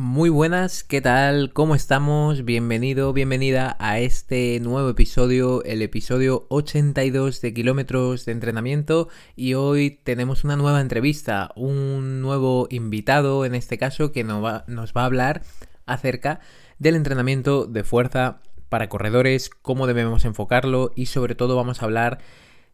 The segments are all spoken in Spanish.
Muy buenas, ¿qué tal? ¿Cómo estamos? Bienvenido, bienvenida a este nuevo episodio, el episodio 82 de Kilómetros de Entrenamiento y hoy tenemos una nueva entrevista, un nuevo invitado en este caso que nos va, a hablar acerca del entrenamiento de fuerza para corredores, cómo debemos enfocarlo y sobre todo vamos a hablar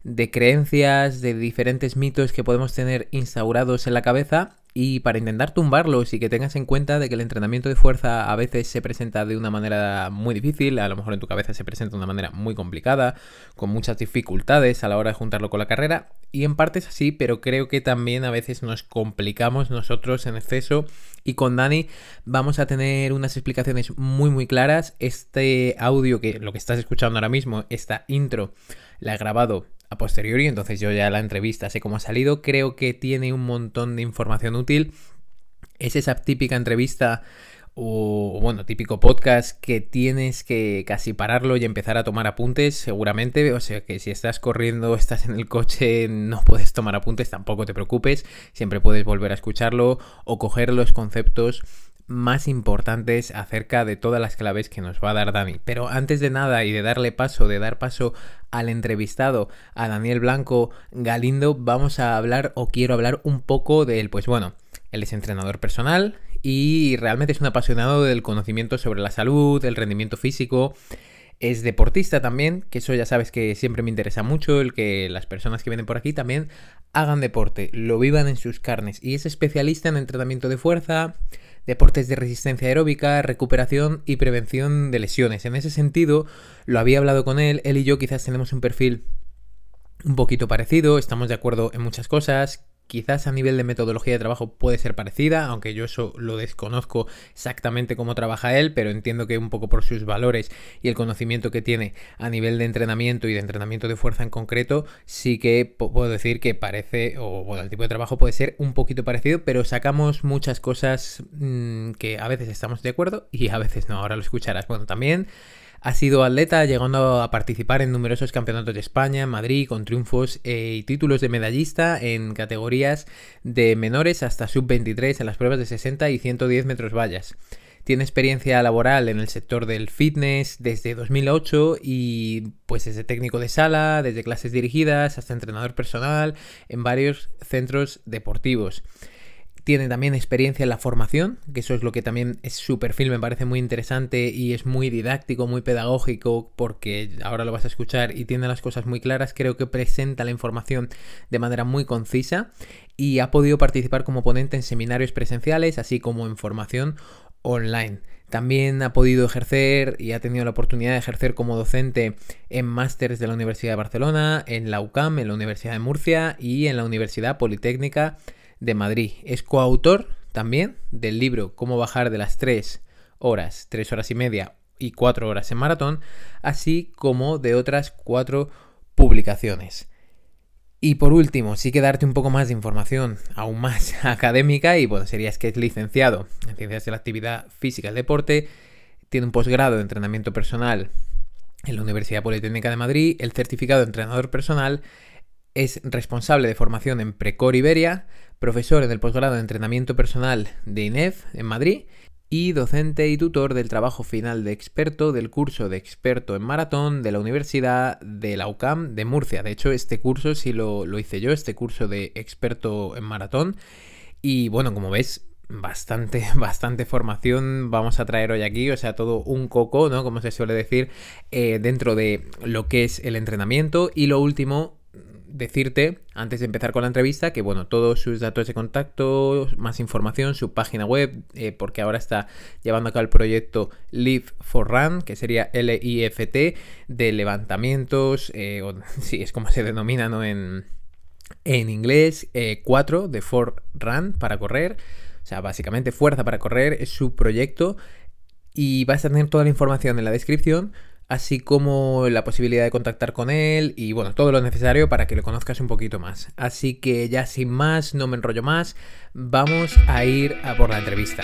de creencias, de diferentes mitos que podemos tener instaurados en la cabeza y para intentar tumbarlos y que tengas en cuenta de que el entrenamiento de fuerza a veces se presenta de una manera muy difícil, a lo mejor en tu cabeza se presenta de una manera muy complicada, con muchas dificultades a la hora de juntarlo con la carrera, y en parte es así, pero creo que también a veces nos complicamos nosotros en exceso y con Dani vamos a tener unas explicaciones muy muy claras. Este audio que lo que estás escuchando ahora mismo, esta intro, la he grabado a posteriori, entonces yo ya la entrevista sé cómo ha salido, creo que tiene un montón de información útil. Es esa típica entrevista o bueno, típico podcast que tienes que casi pararlo y empezar a tomar apuntes, seguramente. O sea que si estás corriendo, estás en el coche, no puedes tomar apuntes, tampoco te preocupes. Siempre puedes volver a escucharlo o coger los conceptos más importantes acerca de todas las claves que nos va a dar Dani. Pero antes de nada y de darle paso, de dar paso al entrevistado, a Daniel Blanco Galindo, vamos a hablar o quiero hablar un poco de él. Pues bueno, él es entrenador personal y realmente es un apasionado del conocimiento sobre la salud, el rendimiento físico. Es deportista también, que eso ya sabes que siempre me interesa mucho, el que las personas que vienen por aquí también hagan deporte, lo vivan en sus carnes. Y es especialista en entrenamiento de fuerza, deportes de resistencia aeróbica, recuperación y prevención de lesiones. En ese sentido, lo había hablado con él, él y yo quizás tenemos un perfil un poquito parecido, estamos de acuerdo en muchas cosas, Quizás a nivel de metodología de trabajo puede ser parecida, aunque yo eso lo desconozco exactamente cómo trabaja él, pero entiendo que un poco por sus valores y el conocimiento que tiene a nivel de entrenamiento y de entrenamiento de fuerza en concreto, sí que puedo decir que parece, o bueno, el tipo de trabajo puede ser un poquito parecido, pero sacamos muchas cosas mmm, que a veces estamos de acuerdo y a veces no, ahora lo escucharás. Bueno, también ha sido atleta, llegando a participar en numerosos campeonatos de España, Madrid, con triunfos eh, y títulos de medallista en categorías de menores hasta sub-23 en las pruebas de 60 y 110 metros vallas. Tiene experiencia laboral en el sector del fitness desde 2008 y pues desde técnico de sala, desde clases dirigidas hasta entrenador personal en varios centros deportivos. Tiene también experiencia en la formación, que eso es lo que también es su perfil, me parece muy interesante y es muy didáctico, muy pedagógico, porque ahora lo vas a escuchar y tiene las cosas muy claras. Creo que presenta la información de manera muy concisa y ha podido participar como ponente en seminarios presenciales, así como en formación online. También ha podido ejercer y ha tenido la oportunidad de ejercer como docente en másteres de la Universidad de Barcelona, en la UCAM, en la Universidad de Murcia y en la Universidad Politécnica de Madrid. Es coautor también del libro Cómo bajar de las 3 horas, 3 horas y media y 4 horas en maratón, así como de otras 4 publicaciones. Y por último, sí que darte un poco más de información, aún más académica, y bueno, sería que es licenciado en Ciencias de la Actividad Física y el Deporte, tiene un posgrado de entrenamiento personal en la Universidad Politécnica de Madrid, el certificado de entrenador personal, es responsable de formación en Precor Iberia, profesor en el posgrado de entrenamiento personal de INEF en Madrid y docente y tutor del trabajo final de experto del curso de experto en maratón de la Universidad de la UCAM de Murcia. De hecho, este curso sí lo, lo hice yo, este curso de experto en maratón. Y bueno, como ves, bastante, bastante formación vamos a traer hoy aquí, o sea, todo un coco, ¿no? Como se suele decir, eh, dentro de lo que es el entrenamiento. Y lo último, decirte, antes de empezar con la entrevista, que bueno, todos sus datos de contacto, más información, su página web, eh, porque ahora está llevando a cabo el proyecto Live for Run, que sería L-I-F-T, de levantamientos, eh, o, sí, es como se denomina ¿no? en, en inglés, 4 eh, de for Run, para correr. O sea, básicamente fuerza para correr es su proyecto y vas a tener toda la información en la descripción así como la posibilidad de contactar con él y bueno, todo lo necesario para que lo conozcas un poquito más. Así que ya sin más, no me enrollo más, vamos a ir a por la entrevista.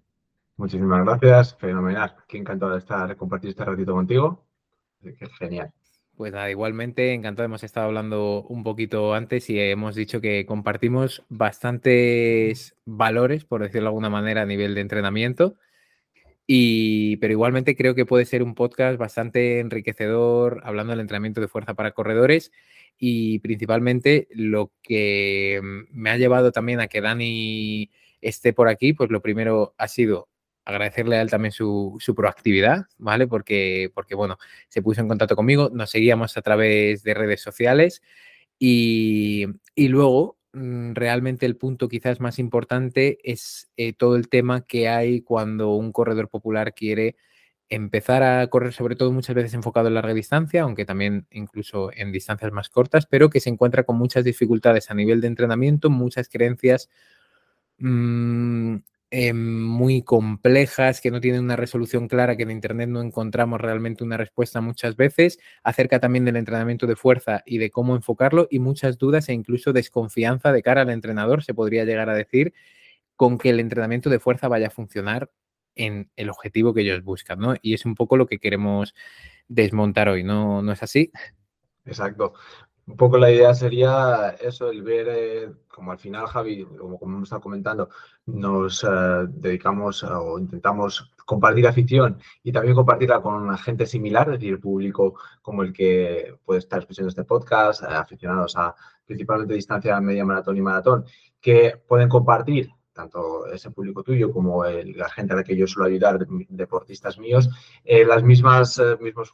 Muchísimas gracias, fenomenal. Qué encantado de estar, compartir este ratito contigo. Qué genial. Pues nada, igualmente encantado. Hemos estado hablando un poquito antes y hemos dicho que compartimos bastantes valores, por decirlo de alguna manera, a nivel de entrenamiento. Y, pero igualmente creo que puede ser un podcast bastante enriquecedor hablando del entrenamiento de fuerza para corredores y principalmente lo que me ha llevado también a que Dani esté por aquí, pues lo primero ha sido agradecerle a él también su, proactividad, ¿vale? Porque, porque, bueno, se puso en contacto conmigo, nos seguíamos a través de redes sociales y, luego mm, realmente el punto quizás más importante es eh, todo el tema que hay cuando un corredor popular quiere empezar a correr, sobre todo muchas veces enfocado en larga distancia, aunque también incluso en distancias más cortas, pero que se encuentra con muchas dificultades a nivel de entrenamiento, muchas creencias mm, Em, muy complejas, que no tienen una resolución clara, que en Internet no encontramos realmente una respuesta muchas veces, acerca también del entrenamiento de fuerza y de cómo enfocarlo, y muchas dudas e incluso desconfianza de cara al entrenador, se podría llegar a decir, con que el entrenamiento de fuerza vaya a funcionar en el objetivo que ellos buscan, ¿no? Y es un poco lo que queremos desmontar hoy, ¿no, ¿No es así? Exacto. Un poco la idea sería eso, el ver, eh, como al final, Javi, como, como hemos estado comentando, nos eh, dedicamos o intentamos compartir afición y también compartirla con gente similar, es decir, público como el que puede estar escuchando este podcast, eh, aficionados a principalmente distancia media maratón y maratón, que pueden compartir tanto ese público tuyo como la gente a la que yo suelo ayudar, deportistas míos, las mismas, mismos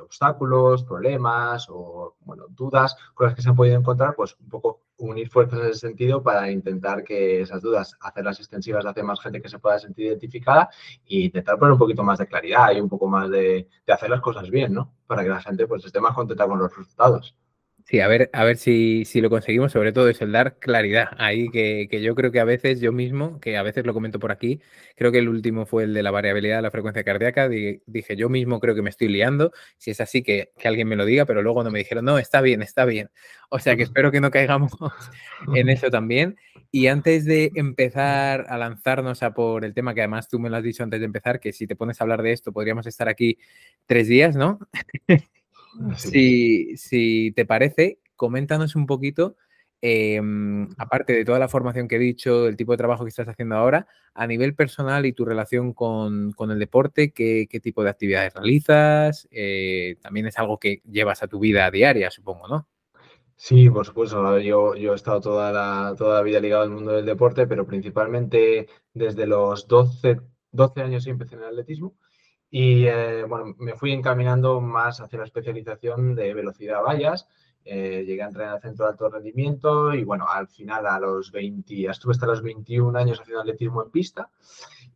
obstáculos, problemas o bueno, dudas con las que se han podido encontrar, pues un poco unir fuerzas en ese sentido para intentar que esas dudas, hacerlas extensivas hacia más gente que se pueda sentir identificada e intentar poner un poquito más de claridad y un poco más de, de hacer las cosas bien, ¿no? Para que la gente pues esté más contenta con los resultados. Sí, a ver, a ver si, si, lo conseguimos, sobre todo es el dar claridad ahí, que, que, yo creo que a veces yo mismo, que a veces lo comento por aquí, creo que el último fue el de la variabilidad de la frecuencia cardíaca, dije yo mismo creo que me estoy liando, si es así que, que, alguien me lo diga, pero luego no me dijeron, no, está bien, está bien. O sea que espero que no caigamos en eso también. Y antes de empezar a lanzarnos a por el tema que además tú me lo has dicho antes de empezar, que si te pones a hablar de esto podríamos estar aquí tres días, ¿no? Si, si, te parece, coméntanos un poquito, em, aparte de toda la formación que he dicho, el tipo de trabajo que estás haciendo ahora, a nivel personal y tu relación con, el deporte, ¿qué, tipo de actividades realizas? Eh, también es algo que llevas a tu vida diaria, supongo, ¿no? Sí, por supuesto. Yo, yo he estado toda la, toda la vida ligado al mundo del deporte, pero principalmente desde los 12, 12 años empecé en el atletismo y eh, bueno, me fui encaminando más hacia la especialización de velocidad vallas. Eh, llegué a entrenar al centro de alto rendimiento y bueno, al final a los 20, estuve hasta los 21 años haciendo atletismo en pista.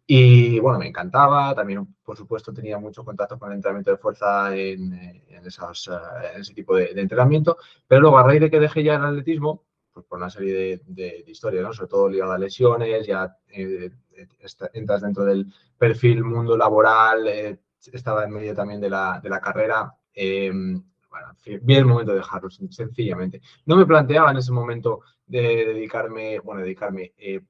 Y bueno, me encantaba. También, por supuesto, tenía mucho contacto con el entrenamiento de fuerza en, eh, en, esos, en ese tipo de, entrenamiento. Pero luego, a raíz de que dejé ya el atletismo, pues por una serie de, historias, ¿no? sobre todo ligado a lesiones, ya entras dentro del perfil mundo laboral, eh, estaba en medio también de la, de la carrera. Bueno, vi el momento de dejarlo, sencillamente. No me planteaba en ese momento de dedicarme, bueno, dedicarme, eh,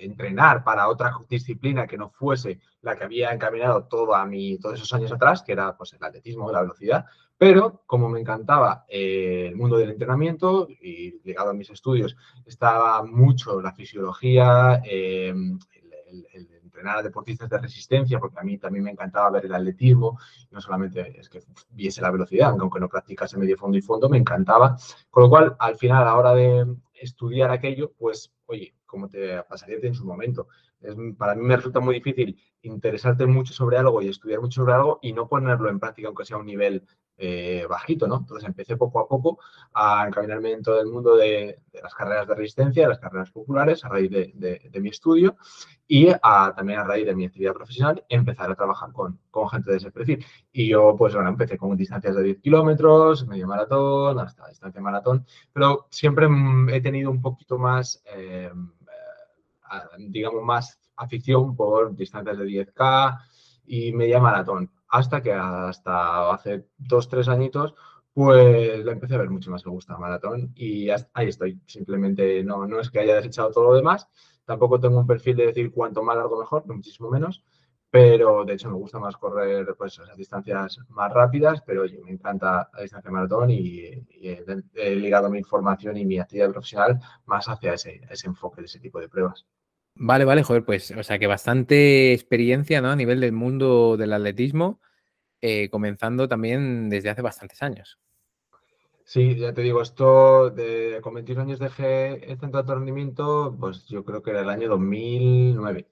entrenar para otra disciplina que no fuese la que había encaminado todo a mí, todos esos años atrás, que era pues, el atletismo, la velocidad, pero como me encantaba eh, el mundo del entrenamiento y ligado a mis estudios, estaba mucho la fisiología, em, el, entrenar a deportistas de resistencia, porque a mí también me encantaba ver el atletismo, no solamente es que viese la velocidad, aunque no practicase medio fondo y fondo, me encantaba. Con lo cual, al final, a la hora de estudiar aquello, pues, oye, como te pasaría en su momento, es, para mí me resulta muy difícil interesarte mucho sobre algo y estudiar mucho sobre algo y no ponerlo en práctica, aunque sea a un nivel eh, bajito, ¿no? Entonces empecé poco a poco a encaminarme en todo el mundo de, las carreras de resistencia, las carreras populares, a raíz de, mi estudio y también a raíz de mi actividad profesional, empezar a trabajar con, gente de ese perfil. Y yo, pues bueno, empecé con distancias de 10 kilómetros, medio maratón, hasta distancia maratón, pero siempre he tenido un poquito más, eh, digamos, más afición por distancias de 10K y media maratón hasta que hasta hace dos, tres añitos, pues la empecé a ver mucho más me gusta maratón y ahí estoy. Simplemente no, no es que haya desechado todo lo demás, tampoco tengo un perfil de decir cuanto más largo mejor, muchísimo menos, pero de hecho me gusta más correr pues esas distancias más rápidas, pero oye, me encanta la distancia maratón y, he, ligado mi formación y mi actividad profesional más hacia ese, ese enfoque de ese tipo de pruebas. Vale, vale, joder, pues, o sea que bastante experiencia, ¿no? A nivel del mundo del atletismo, eh, comenzando también desde hace bastantes años. Sí, ya te digo, esto de con 21 años dejé el centro de rendimiento, pues yo creo que era el año 2009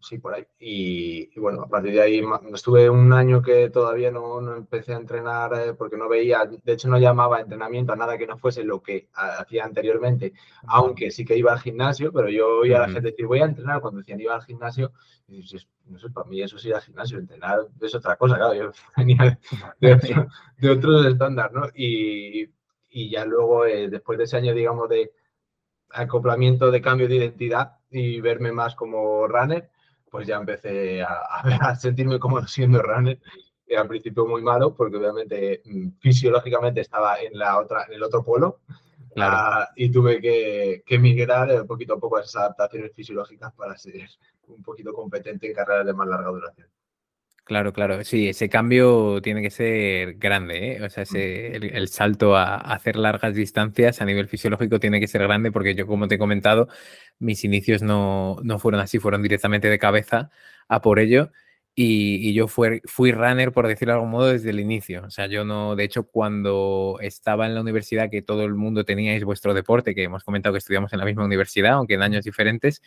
sí, por ahí. Y, bueno, a partir de ahí estuve un año que todavía no, empecé a entrenar eh, porque no veía, de hecho no llamaba entrenamiento a nada que no fuese lo que hacía anteriormente, aunque sí que iba al gimnasio, pero yo oía a la gente decir voy a entrenar cuando decían iba al gimnasio, y no sé, para mí eso es ir al gimnasio, entrenar es otra cosa, claro, yo venía de, otro, de otros estándar, ¿no? Y, ya luego, eh, después de ese año, digamos, de acoplamiento de cambio de identidad y verme más como runner, pues ya empecé a, sentirme como siendo runner. Era al principio muy malo porque obviamente mm, fisiológicamente estaba en, la otra, en el otro polo ah, y tuve que, que, migrar eh, poquito a poco a esas adaptaciones fisiológicas para ser un poquito competente en carreras de más larga duración. Claro, claro, sí, ese cambio tiene que ser grande, ¿eh? o sea, el, salto a, hacer largas distancias a nivel fisiológico tiene que ser grande porque yo, como te he comentado, mis inicios no, no fueron así, fueron directamente de cabeza a por ello y, yo fui, fui runner, por decirlo de algún modo, desde el inicio. O sea, yo no, de hecho, cuando estaba en la universidad, que todo el mundo teníais vuestro deporte, que hemos comentado que estudiamos en la misma universidad, aunque en años diferentes,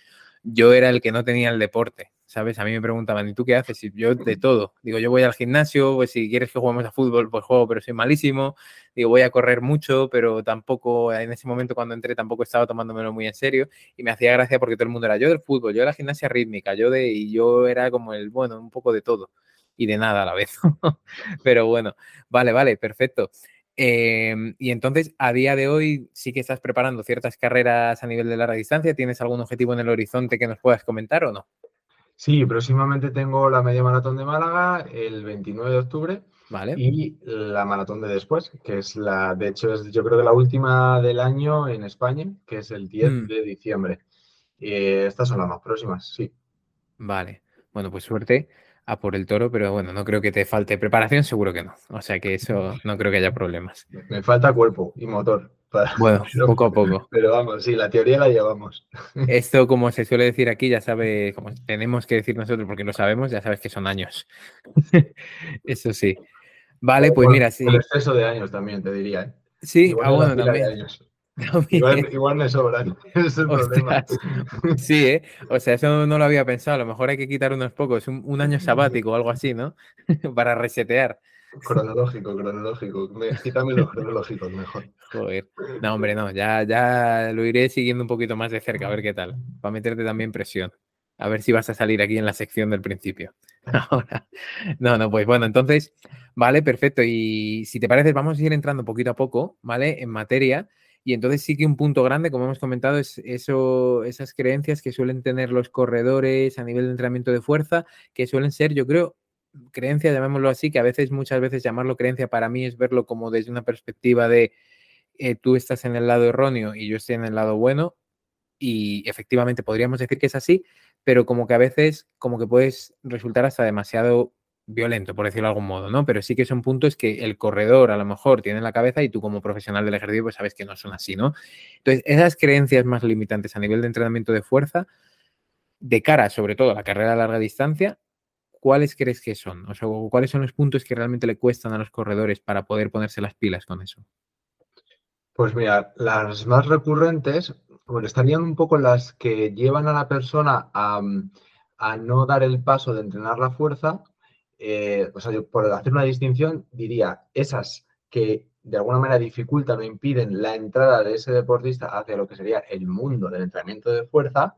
yo era el que no tenía el deporte, ¿sabes? A mí me preguntaban, ¿y tú qué haces? Yo de todo. Digo, yo voy al gimnasio, pues si quieres que juguemos a fútbol, pues juego, pero soy malísimo. Digo, voy a correr mucho, pero tampoco, en ese momento cuando entré tampoco estaba tomándomelo muy en serio. Y me hacía gracia porque todo el mundo era yo del fútbol, yo de la gimnasia rítmica, yo de, y yo era como el, bueno, un poco de todo y de nada a la vez. pero bueno, vale, vale, perfecto. Em, y entonces, a día de hoy, sí que estás preparando ciertas carreras a nivel de larga distancia. ¿Tienes algún objetivo en el horizonte que nos puedas comentar o no? Sí, próximamente tengo la media maratón de Málaga el 29 de octubre. Vale. Y la maratón de después, que es la, de hecho, es yo creo que la última del año en España, que es el 10 mm. de diciembre. Y estas son las más próximas, sí. Vale. Bueno, pues suerte a por el toro, pero bueno, no creo que te falte preparación, seguro que no. O sea que eso no creo que haya problemas. Me falta cuerpo y motor. Bueno, poco a poco. Pero vamos, sí, la teoría la llevamos. Esto, como se suele decir aquí, ya sabe, como tenemos que decir nosotros porque lo sabemos, ya sabes que son años. Eso sí. Vale, pues mira, sí. El exceso de años también, te diría. ¿eh? Sí, ah, bueno, también. Igual, me sobran, es el problema. Sí, ¿eh? o sea, eso no lo había pensado. A lo mejor hay que quitar unos pocos, un, año sabático o algo así, ¿no? Para resetear. Cronológico, cronológico. quítame los cronológicos mejor. No, hombre, no. Ya, ya lo iré siguiendo un poquito más de cerca, a ver qué tal. Para meterte también presión. A ver si vas a salir aquí en la sección del principio. Ahora. No, no, pues bueno, entonces, vale, perfecto. Y si te parece, vamos a ir entrando poquito a poco, ¿vale? En materia. Y entonces sí que un punto grande, como hemos comentado, es eso, esas creencias que suelen tener los corredores a nivel de entrenamiento de fuerza, que suelen ser, yo creo, creencia, llamémoslo así, que a veces, muchas veces llamarlo creencia para mí es verlo como desde una perspectiva de eh, tú estás en el lado erróneo y yo estoy en el lado bueno. Y efectivamente podríamos decir que es así, pero como que a veces como que puedes resultar hasta demasiado violento, por decirlo de algún modo, ¿no? Pero sí que son puntos que el corredor a lo mejor tiene en la cabeza y tú como profesional del ejercicio pues sabes que no son así, ¿no? Entonces, esas creencias más limitantes a nivel de entrenamiento de fuerza, de cara sobre todo a la carrera a larga distancia, ¿cuáles crees que son? O sea, ¿cuáles son los puntos que realmente le cuestan a los corredores para poder ponerse las pilas con eso? Pues mira, las más recurrentes, bueno, estarían un poco las que llevan a la persona a, a no dar el paso de entrenar la fuerza eh, o sea, por hacer una distinción, diría esas que de alguna manera dificultan o impiden la entrada de ese deportista hacia lo que sería el mundo del entrenamiento de fuerza.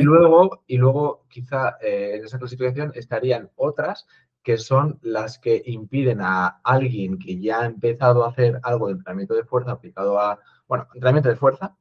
Y luego, y luego quizá eh, en esa clasificación estarían otras que son las que impiden a alguien que ya ha empezado a hacer algo de entrenamiento de fuerza aplicado a, bueno, entrenamiento de fuerza,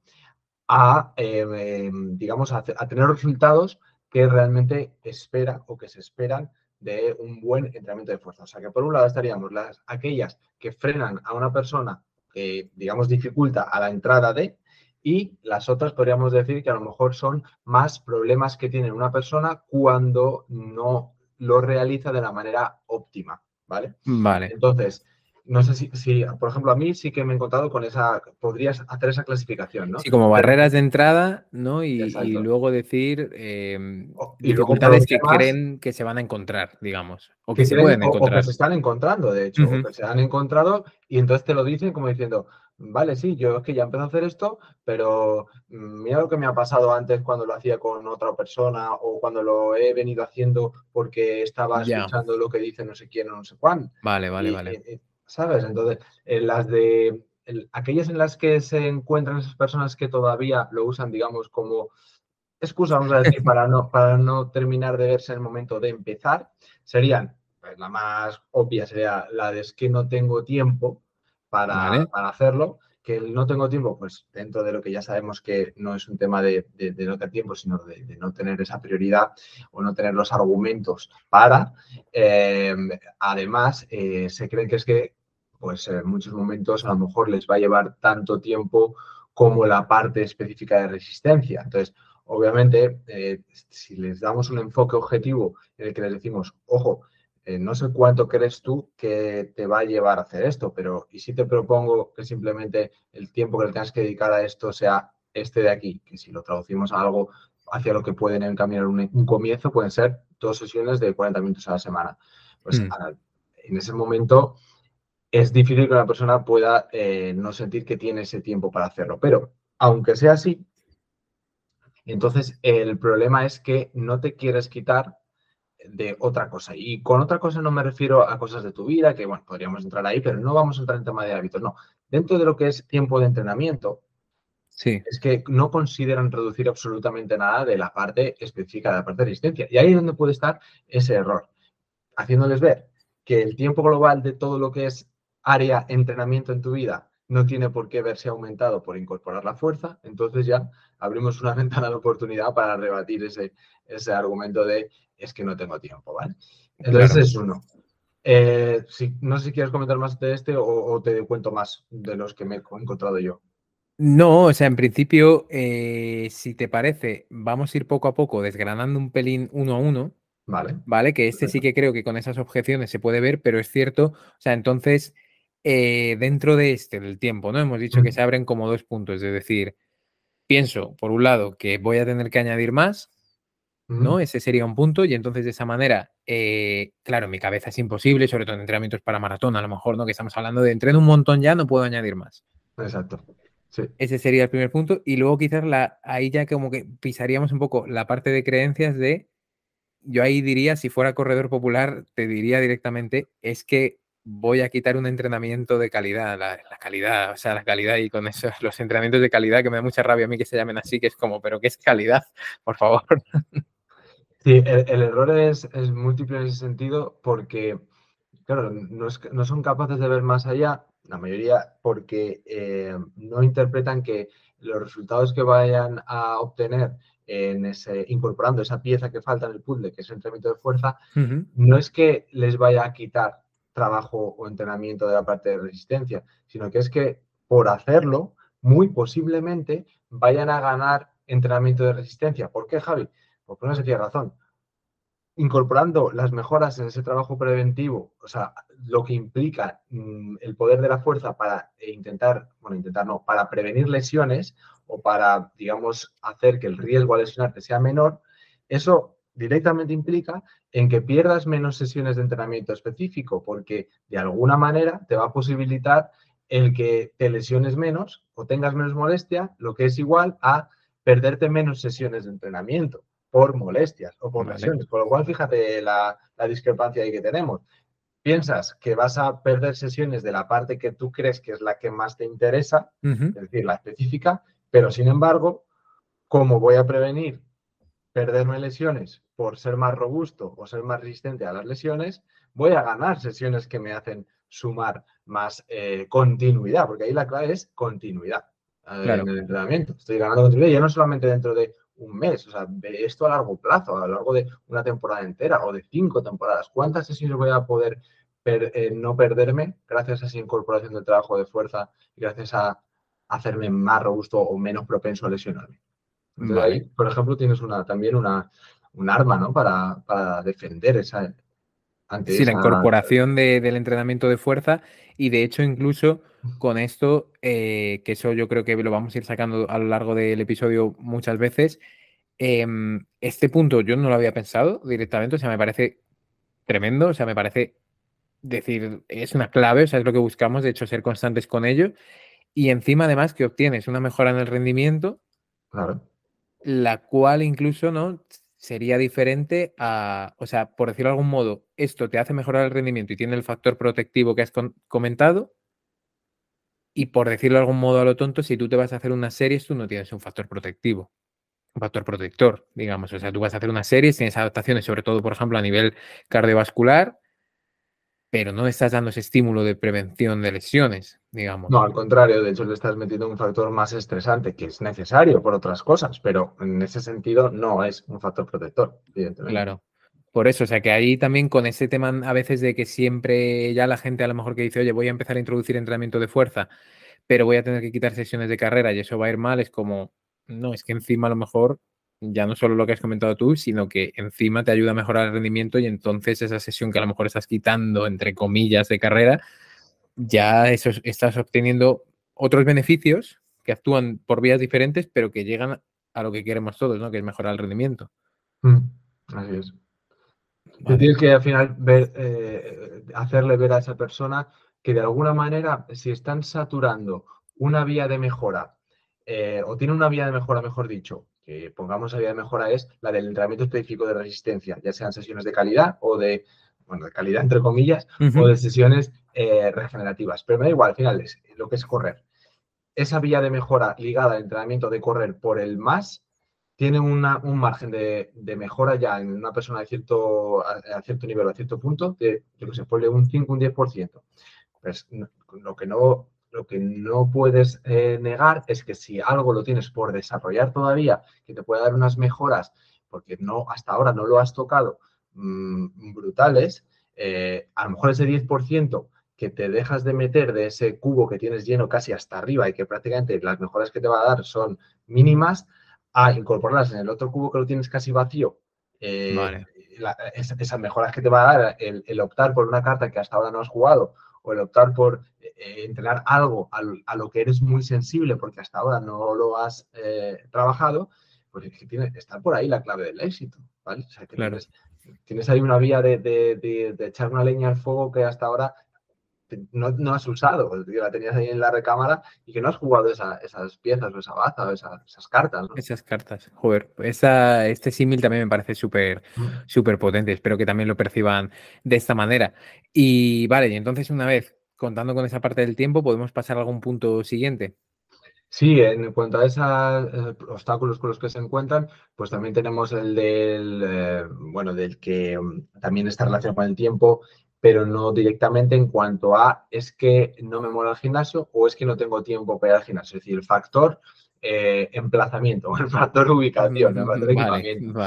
a, em, em, digamos, a, tener resultados que realmente espera o que se esperan de un buen entrenamiento de fuerza. O sea que por un lado estaríamos las, aquellas que frenan a una persona que, digamos, dificulta a la entrada de, y las otras podríamos decir que a lo mejor son más problemas que tiene una persona cuando no lo realiza de la manera óptima, ¿vale? Vale. Entonces, no sé si, por ejemplo, a mí sí que me he encontrado con esa, podrías hacer esa clasificación, ¿no? Sí, como barreras de entrada, ¿no? Y, luego decir eh, dificultades que creen que se van a encontrar, digamos, o que, se pueden encontrar. O, que se están encontrando, de hecho, o que se han encontrado y entonces te lo dicen como diciendo, vale, sí, yo es que ya empecé a hacer esto, pero mm, mira lo que me ha pasado antes cuando lo hacía con otra persona o cuando lo he venido haciendo porque estaba escuchando lo que dice no sé quién o no sé cuán. Vale, vale, vale. Eh, eh, ¿sabes? Entonces, en las de aquellas en las que se encuentran esas personas que todavía lo usan, digamos, como excusa, vamos a decir, para no, para no terminar de verse en el momento de empezar, serían, pues la más obvia sería la de es que no tengo tiempo para, para hacerlo, que el no tengo tiempo, pues dentro de lo que ya sabemos que no es un tema de, no tener tiempo, sino de, no tener esa prioridad o no tener los argumentos para. Eh, además, eh, se creen que es que, pues en muchos momentos a lo mejor les va a llevar tanto tiempo como la parte específica de resistencia. Entonces, obviamente, eh, si les damos un enfoque objetivo en el que les decimos, ojo, eh, no sé cuánto crees tú que te va a llevar a hacer esto, pero y si te propongo que simplemente el tiempo que le tengas que dedicar a esto sea este de aquí, que si lo traducimos a algo hacia lo que pueden encaminar un, comienzo, pueden ser dos sesiones de 40 minutos a la semana. Pues mm. en ese momento es difícil que una persona pueda eh, no sentir que tiene ese tiempo para hacerlo, pero aunque sea así, entonces el problema es que no te quieres quitar de otra cosa. Y con otra cosa no me refiero a cosas de tu vida, que bueno, podríamos entrar ahí, pero no vamos a entrar en tema de hábitos, no. Dentro de lo que es tiempo de entrenamiento, sí. es que no consideran reducir absolutamente nada de la parte específica, de la parte de resistencia. Y ahí es donde puede estar ese error, haciéndoles ver que el tiempo global de todo lo que es área entrenamiento en tu vida no tiene por qué verse aumentado por incorporar la fuerza, entonces ya abrimos una ventana de oportunidad para rebatir ese, ese argumento de es que no tengo tiempo, ¿vale? Entonces es uno. Eh, si, no sé si quieres comentar más de este o, te cuento más de los que me he encontrado yo. No, o sea, en principio, eh, si te parece, vamos a ir poco a poco desgranando un pelín uno a uno. Vale. Vale, que este sí que creo que con esas objeciones se puede ver, pero es cierto, o sea, entonces, eh, dentro de este, del tiempo, ¿no? Hemos dicho que se abren como dos puntos, es decir, pienso, por un lado, que voy a tener que añadir más, ¿no? Ese sería un punto y entonces de esa manera, eh, claro, en mi cabeza es imposible, sobre todo en entrenamientos para maratón, a lo mejor, ¿no? Que estamos hablando de entreno un montón ya, no puedo añadir más. Exacto. Ese sería el primer punto y luego quizás la, ahí ya como que pisaríamos un poco la parte de creencias de, yo ahí diría, si fuera corredor popular, te diría directamente, es que voy a quitar un entrenamiento de calidad, la, calidad, o sea, la calidad y con eso, los entrenamientos de calidad que me da mucha rabia a mí que se llamen así, que es como, pero ¿qué es calidad? Por favor. Sí, el, error es, múltiple en ese sentido porque, claro, no, son capaces de ver más allá, la mayoría, porque eh, no interpretan que los resultados que vayan a obtener en ese, incorporando esa pieza que falta en el puzzle, que es el entrenamiento de fuerza, no es que les vaya a quitar trabajo o entrenamiento de la parte de resistencia, sino que es que por hacerlo, muy posiblemente vayan a ganar entrenamiento de resistencia. ¿Por qué, Javi? por una sencilla razón. Incorporando las mejoras en ese trabajo preventivo, o sea, lo que implica mm, el poder de la fuerza para intentar, bueno, intentar no, para prevenir lesiones o para, digamos, hacer que el riesgo a lesionarte sea menor, eso directamente implica en que pierdas menos sesiones de entrenamiento específico, porque de alguna manera te va a posibilitar el que te lesiones menos o tengas menos molestia, lo que es igual a perderte menos sesiones de entrenamiento por molestias o por lesiones. Con lo cual, fíjate la, discrepancia ahí que tenemos. Piensas que vas a perder sesiones de la parte que tú crees que es la que más te interesa, es decir, la específica, pero sin embargo, ¿cómo voy a prevenir perderme lesiones por ser más robusto o ser más resistente a las lesiones? Voy a ganar sesiones que me hacen sumar más eh, continuidad, porque ahí la clave es continuidad en el entrenamiento. Estoy ganando continuidad ya no solamente dentro de un mes, o sea, de esto a largo plazo, a lo largo de una temporada entera o de cinco temporadas. ¿Cuántas sesiones voy a poder eh, no perderme gracias a esa incorporación del trabajo de fuerza y gracias a hacerme más robusto o menos propenso a lesionarme? Entonces, ahí, por ejemplo, tienes una, también una, un arma, ¿no? Para, para defender esa, sí, la incorporación del entrenamiento de fuerza y de hecho incluso con esto, eh, que eso yo creo que lo vamos a ir sacando a lo largo del episodio muchas veces, em, este punto yo no lo había pensado directamente, o sea, me parece tremendo, o sea, me parece decir, es una clave, o sea, es lo que buscamos, de hecho, ser constantes con ello. Y encima, además, que obtienes una mejora en el rendimiento, la cual incluso, ¿no? sería diferente a, o sea, por decirlo de algún modo, esto te hace mejorar el rendimiento y tiene el factor protectivo que has comentado. Y por decirlo de algún modo a lo tonto, si tú te vas a hacer una serie, tú no tienes un factor protectivo, un factor protector, digamos. O sea, tú vas a hacer una serie, tienes adaptaciones, sobre todo, por ejemplo, a nivel cardiovascular, pero no estás dando ese estímulo de prevención de lesiones, digamos. No, al contrario, de hecho le estás metiendo un factor más estresante, que es necesario por otras cosas, pero en ese sentido no es un factor protector, evidentemente. Claro. Por eso, o sea que ahí también con ese tema a veces de que siempre ya la gente a lo mejor que dice, oye, voy a empezar a introducir entrenamiento de fuerza, pero voy a tener que quitar sesiones de carrera y eso va a ir mal, es como, no, es que encima a lo mejor ya no solo lo que has comentado tú, sino que encima te ayuda a mejorar el rendimiento y entonces esa sesión que a lo mejor estás quitando, entre comillas, de carrera, ya eso, estás obteniendo otros beneficios que actúan por vías diferentes, pero que llegan a lo que queremos todos, ¿no? Que es mejorar el rendimiento. Mm, así es. Tienes que al final ver, eh, hacerle ver a esa persona que de alguna manera, si están saturando una vía de mejora, eh, o tiene una vía de mejora, mejor dicho, que pongamos a vía de mejora es la del entrenamiento específico de resistencia, ya sean sesiones de calidad o de, bueno, de calidad entre comillas, o de sesiones eh, regenerativas. Pero me da igual, al final es lo que es correr. Esa vía de mejora ligada al entrenamiento de correr por el más tiene un margen de, mejora ya en una persona de cierto, a, cierto nivel, a cierto punto, de, yo que sé, ponle un 5, un 10%. Pues lo que no lo que no puedes eh, negar es que si algo lo tienes por desarrollar todavía, que te puede dar unas mejoras, porque no hasta ahora no lo has tocado, mm, brutales, eh, a lo mejor ese 10% que te dejas de meter de ese cubo que tienes lleno casi hasta arriba y que prácticamente las mejoras que te va a dar son mínimas, a incorporarlas en el otro cubo que lo tienes casi vacío. Eh, esas mejoras que te va a dar el optar por una carta que hasta ahora no has jugado o el optar por eh, entrenar algo a, lo que eres muy sensible porque hasta ahora no lo has eh, trabajado, pues es que tiene, está por ahí la clave del éxito, ¿vale? O sea, que tienes, ahí una vía de, echar una leña al fuego que hasta ahora no, has usado, la tenías ahí en la recámara y que no has jugado esas piezas o esa baza o esas cartas. Esas cartas, joder, esa, este símil también me parece súper mm. súper potente, espero que también lo perciban de esta manera. Y vale, y entonces una vez contando con esa parte del tiempo, podemos pasar a algún punto siguiente. Sí, en cuanto a esos eh, obstáculos con los que se encuentran, pues también tenemos el del, eh, bueno, del que mm, también está relacionado con el tiempo pero no directamente en cuanto a es que no me mola el gimnasio o es que no tengo tiempo para ir al gimnasio. Es decir, el factor eh, emplazamiento, el factor ubicación, el factor equipamiento.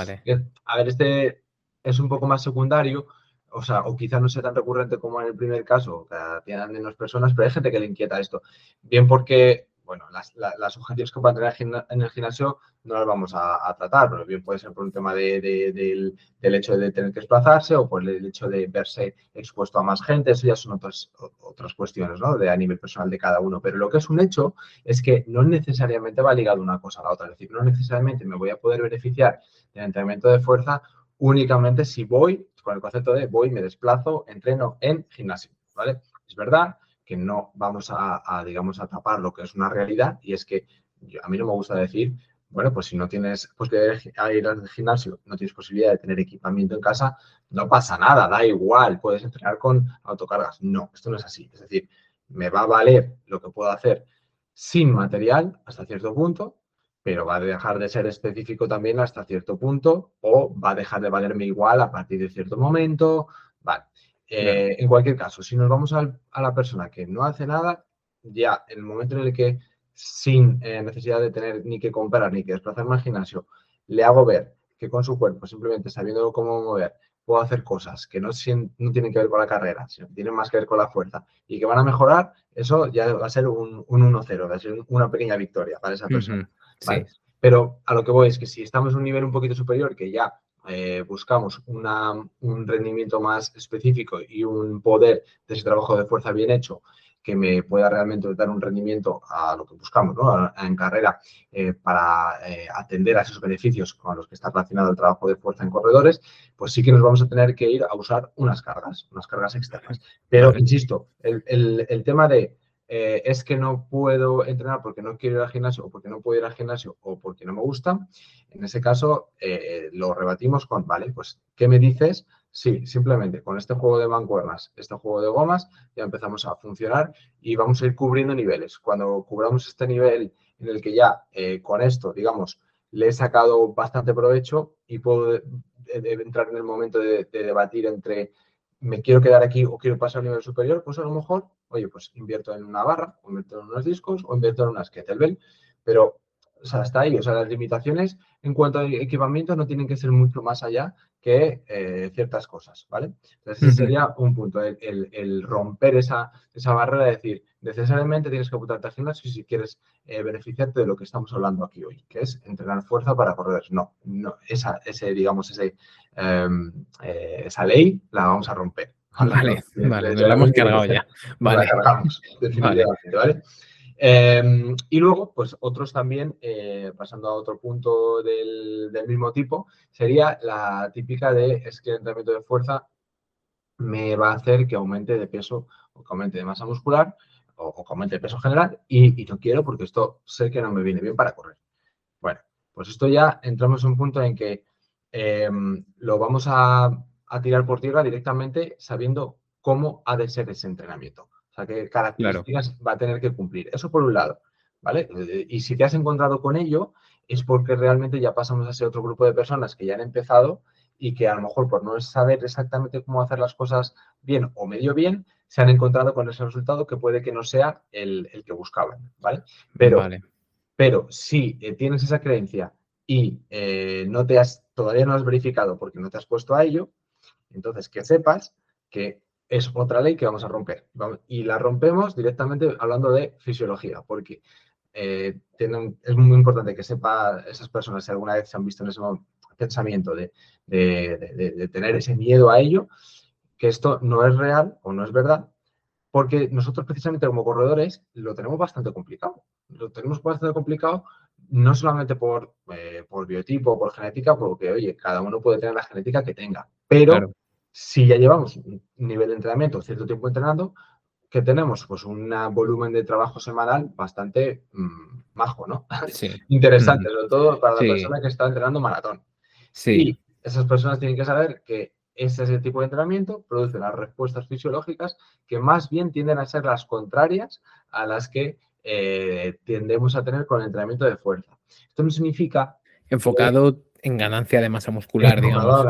A ver, este es un poco más secundario, o sea, o quizás no sea tan recurrente como en el primer caso, que tienen menos personas, pero hay gente que le inquieta esto. Bien porque bueno, las, las, objetivos que puedan tener en el gimnasio no las vamos a, tratar, pero bien puede ser por un tema de, del, hecho de tener que desplazarse o por el hecho de verse expuesto a más gente, eso ya son otras, otras cuestiones, ¿no? De a nivel personal de cada uno, pero lo que es un hecho es que no necesariamente va ligado una cosa a la otra, es decir, no necesariamente me voy a poder beneficiar del entrenamiento de fuerza únicamente si voy, con el concepto de voy, me desplazo, entreno en gimnasio, ¿vale? Es verdad que no vamos a, digamos, a tapar lo que es una realidad y es que a mí no me gusta decir bueno, pues si no tienes posibilidad de ir al gimnasio, no tienes posibilidad de tener equipamiento en casa, no pasa nada, da igual, puedes entrenar con autocargas. No, esto no es así. Es decir, me va a valer lo que puedo hacer sin material hasta cierto punto, pero va a dejar de ser específico también hasta cierto punto o va a dejar de valerme igual a partir de cierto momento. Vale. Eh, en cualquier caso, si nos vamos a la persona que no hace nada, ya en el momento en el que sin eh, necesidad de tener ni que comprar ni que desplazarme al gimnasio, le hago ver que con su cuerpo, simplemente sabiendo cómo mover, puedo hacer cosas que no, no tienen que ver con la carrera, sino que tienen más que ver con la fuerza y que van a mejorar, eso ya va a ser un, 1-0, va a ser una pequeña victoria para esa persona. Pero a lo que voy es que si estamos en un nivel un poquito superior, que ya eh, buscamos un rendimiento más específico y un poder de ese trabajo de fuerza bien hecho que me pueda realmente dar un rendimiento a lo que buscamos en carrera eh, para eh, atender a esos beneficios con los que está relacionado el trabajo de fuerza en corredores, pues sí que nos vamos a tener que ir a usar unas cargas, unas cargas externas. Pero, insisto, el, tema de eh, es que no puedo entrenar porque no quiero ir al gimnasio o porque no puedo ir al gimnasio o porque no me gusta, en ese caso lo rebatimos con, vale, pues, ¿qué me dices Sí, simplemente con este juego de mancuernas, este juego de gomas, ya empezamos a funcionar y vamos a ir cubriendo niveles. Cuando cubramos este nivel en el que ya eh, con esto, digamos, le he sacado bastante provecho y puedo entrar en el momento de, debatir entre me quiero quedar aquí o quiero pasar al nivel superior, pues a lo mejor, oye, pues invierto en una barra, o invierto en unos discos, o invierto en unas kettlebell, pero o sea, hasta ahí. O sea, las limitaciones en cuanto a equipamiento no tienen que ser mucho más allá que eh, ciertas cosas, ¿vale? Entonces, ese sería un punto, el, romper esa, esa, barrera de decir, necesariamente tienes que apuntarte al gimnasio si quieres eh, beneficiarte de lo que estamos hablando aquí hoy, que es entrenar fuerza para correr. No, no, esa, ese, digamos, ese, em, eh, esa ley la vamos a romper. Vale, vale, lo hemos cargado ya. Vale. La cargamos, definitivamente, ¿vale? Em, y luego, pues otros también, eh, pasando a otro punto del, mismo tipo, sería la típica de es que el entrenamiento de fuerza me va a hacer que aumente de peso o que aumente de masa muscular o, que aumente de peso general y, no quiero porque esto sé que no me viene bien para correr. Bueno, pues esto ya entramos en un punto en que em, lo vamos a tirar por tierra directamente sabiendo cómo ha de ser ese entrenamiento sea, qué características va a tener que cumplir. Eso por un lado, ¿vale? Y si te has encontrado con ello, es porque realmente ya pasamos a ese otro grupo de personas que ya han empezado y que a lo mejor por no saber exactamente cómo hacer las cosas bien o medio bien, se han encontrado con ese resultado que puede que no sea el, que buscaban, ¿vale? Pero, pero si eh, tienes esa creencia y eh, no te has, todavía no has verificado porque no te has puesto a ello, entonces que sepas que es otra ley que vamos a romper. Y la rompemos directamente hablando de fisiología, porque eh, es muy importante que sepa esas personas si alguna vez se han visto en ese pensamiento de, tener ese miedo a ello, que esto no es real o no es verdad, porque nosotros precisamente como corredores lo tenemos bastante complicado. Lo tenemos bastante complicado no solamente por, eh, por biotipo, por genética, porque, oye, cada uno puede tener la genética que tenga, pero si ya llevamos un nivel de entrenamiento, cierto tiempo entrenando, que tenemos pues un volumen de trabajo semanal bastante mm, majo, ¿no? Sí. Interesante, sobre todo para la persona que está entrenando maratón. Sí. Y esas personas tienen que saber que ese, tipo de entrenamiento produce unas respuestas fisiológicas que más bien tienden a ser las contrarias a las que eh, tendemos a tener con el entrenamiento de fuerza. Esto no significa... Enfocado en ganancia de masa muscular, digamos.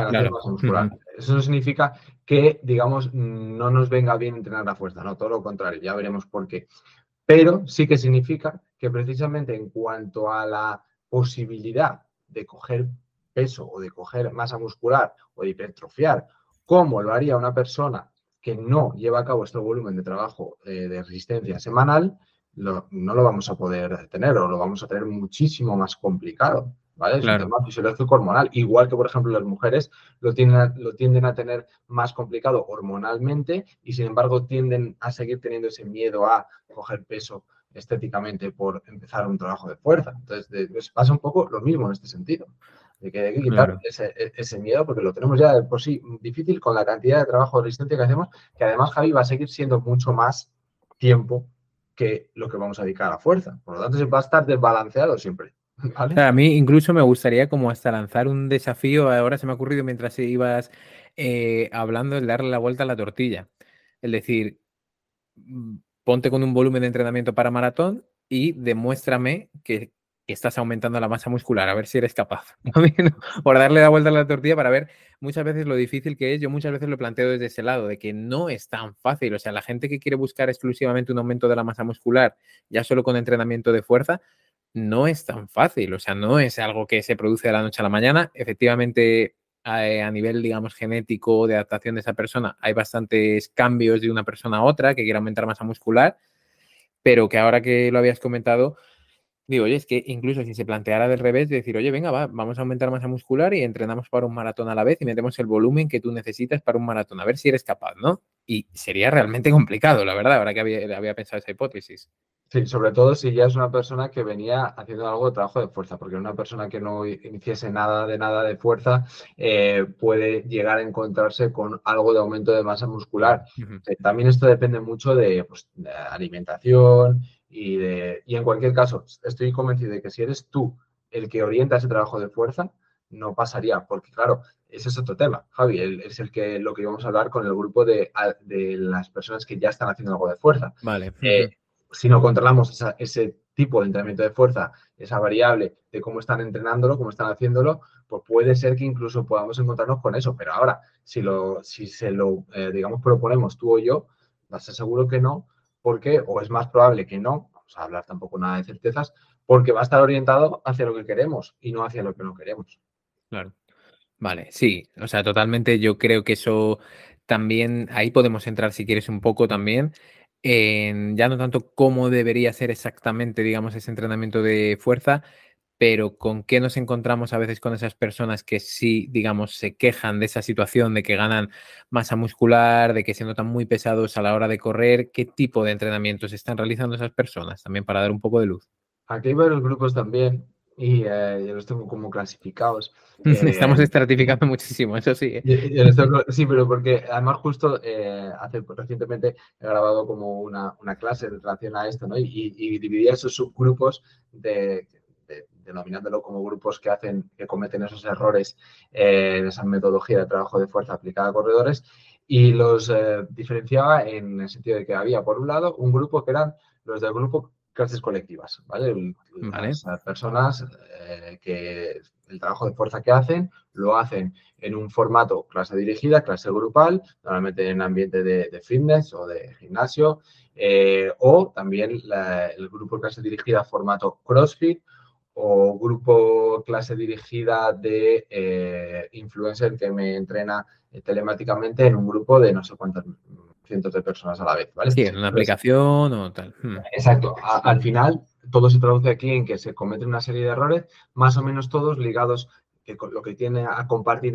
Eso no significa que, digamos, no nos venga bien entrenar la fuerza, no, todo lo contrario, ya veremos por qué. Pero sí que significa que precisamente en cuanto a la posibilidad de coger peso o de coger masa muscular o de hipertrofiar, como lo haría una persona que no lleva a cabo este volumen de trabajo eh, de resistencia semanal, no lo vamos a poder tener o lo vamos a tener muchísimo más complicado. ¿Vale? Es un tema fisiológico hormonal. Igual que, por ejemplo, las mujeres lo tienden, lo tienden a tener más complicado hormonalmente y, sin embargo, tienden a seguir teniendo ese miedo a coger peso estéticamente por empezar un trabajo de fuerza. Entonces, pues, pasa un poco lo mismo en este sentido. De que hay que quitar e, ese, miedo porque lo tenemos ya por sí difícil con la cantidad de trabajo de resistencia que hacemos, que además Javi va a seguir siendo mucho más tiempo que lo que vamos a dedicar a la fuerza. Por lo tanto, se va a estar desbalanceado siempre. a mí incluso me gustaría como hasta lanzar un desafío, ahora se me ha ocurrido mientras ibas eh, hablando, el darle la vuelta a la tortilla. Es decir, mm, ponte con un volumen de entrenamiento para maratón y demuéstrame que, estás aumentando la masa muscular, a ver si eres capaz. Por darle la vuelta a la tortilla para ver muchas veces lo difícil que es. Yo muchas veces lo planteo desde ese lado, de que no es tan fácil. O sea, la gente que quiere buscar exclusivamente un aumento de la masa muscular, ya solo con entrenamiento de fuerza, no es tan fácil. O sea, no es algo que se produce de la noche a la mañana. Efectivamente, eh, a nivel, digamos, genético de adaptación de esa persona, hay bastantes cambios de una persona a otra que quiere aumentar masa muscular pero que ahora que lo habías comentado, digo, oye, es que incluso si se planteara del revés, de decir, oye, venga, va, vamos a aumentar masa muscular y entrenamos para un maratón a la vez y metemos el volumen que tú necesitas para un maratón, a ver si eres capaz, ¿no? Y sería realmente complicado, la verdad, ahora que había, había pensado esa hipótesis. Sí, sobre todo si ya es una persona que venía haciendo algo de trabajo de fuerza, porque una persona que no iniciese nada de nada de fuerza eh, puede llegar a encontrarse con algo de aumento de masa muscular. Eh, también esto depende mucho de, pues, de, alimentación y de. Y en cualquier caso, estoy convencido de que si eres tú el que orienta ese trabajo de fuerza, no pasaría, porque claro, ese es otro tema, Javi, es el que lo que íbamos a hablar con el grupo de, de las personas que ya están haciendo algo de fuerza. Vale. Eh, si no controlamos ese tipo de entrenamiento de fuerza, esa variable de cómo están entrenándolo, cómo están haciéndolo, pues puede ser que incluso podamos encontrarnos con eso. Pero ahora, si, lo, si se lo, eh, digamos, proponemos tú o yo, vas a seguro que no, porque, o es más probable que no, vamos a hablar tampoco nada de certezas, porque va a estar orientado hacia lo que queremos y no hacia lo que no queremos. Claro. Vale, sí, o sea, totalmente yo creo que eso también, ahí podemos entrar si quieres un poco también, ya no tanto cómo debería ser exactamente, digamos, ese entrenamiento de fuerza, pero con qué nos encontramos a veces con esas personas que sí, digamos, se quejan de esa situación, de que ganan masa muscular, de que se notan muy pesados a la hora de correr, qué tipo de entrenamientos están realizando esas personas, también para dar un poco de luz. Aquí hay varios grupos también y eh, yo los tengo como clasificados. Estamos eh, estratificando muchísimo, eso sí. ¿eh? sí, pero porque además justo hace recientemente he grabado como una, una, clase en relación a esto, ¿no? Y, y dividía esos subgrupos de, denominándolo como grupos que hacen, que cometen esos errores en esa metodología de trabajo de fuerza aplicada a corredores y los diferenciaba en el sentido de que había, por un lado, un grupo que eran los del grupo clases colectivas, ¿vale? Las personas eh, que el trabajo de fuerza que hacen lo hacen en un formato clase dirigida, clase grupal, normalmente en ambiente de, fitness o de gimnasio, eh, o también el grupo clase dirigida formato CrossFit o grupo clase dirigida de eh, influencer que me entrena telemáticamente en un grupo de no sé cuántas cientos de personas a la vez, ¿vale? Sí, en una aplicación o tal. Hmm. Exacto. al final, todo se traduce aquí en que se cometen una serie de errores, más o menos todos ligados que lo que tiene a compartir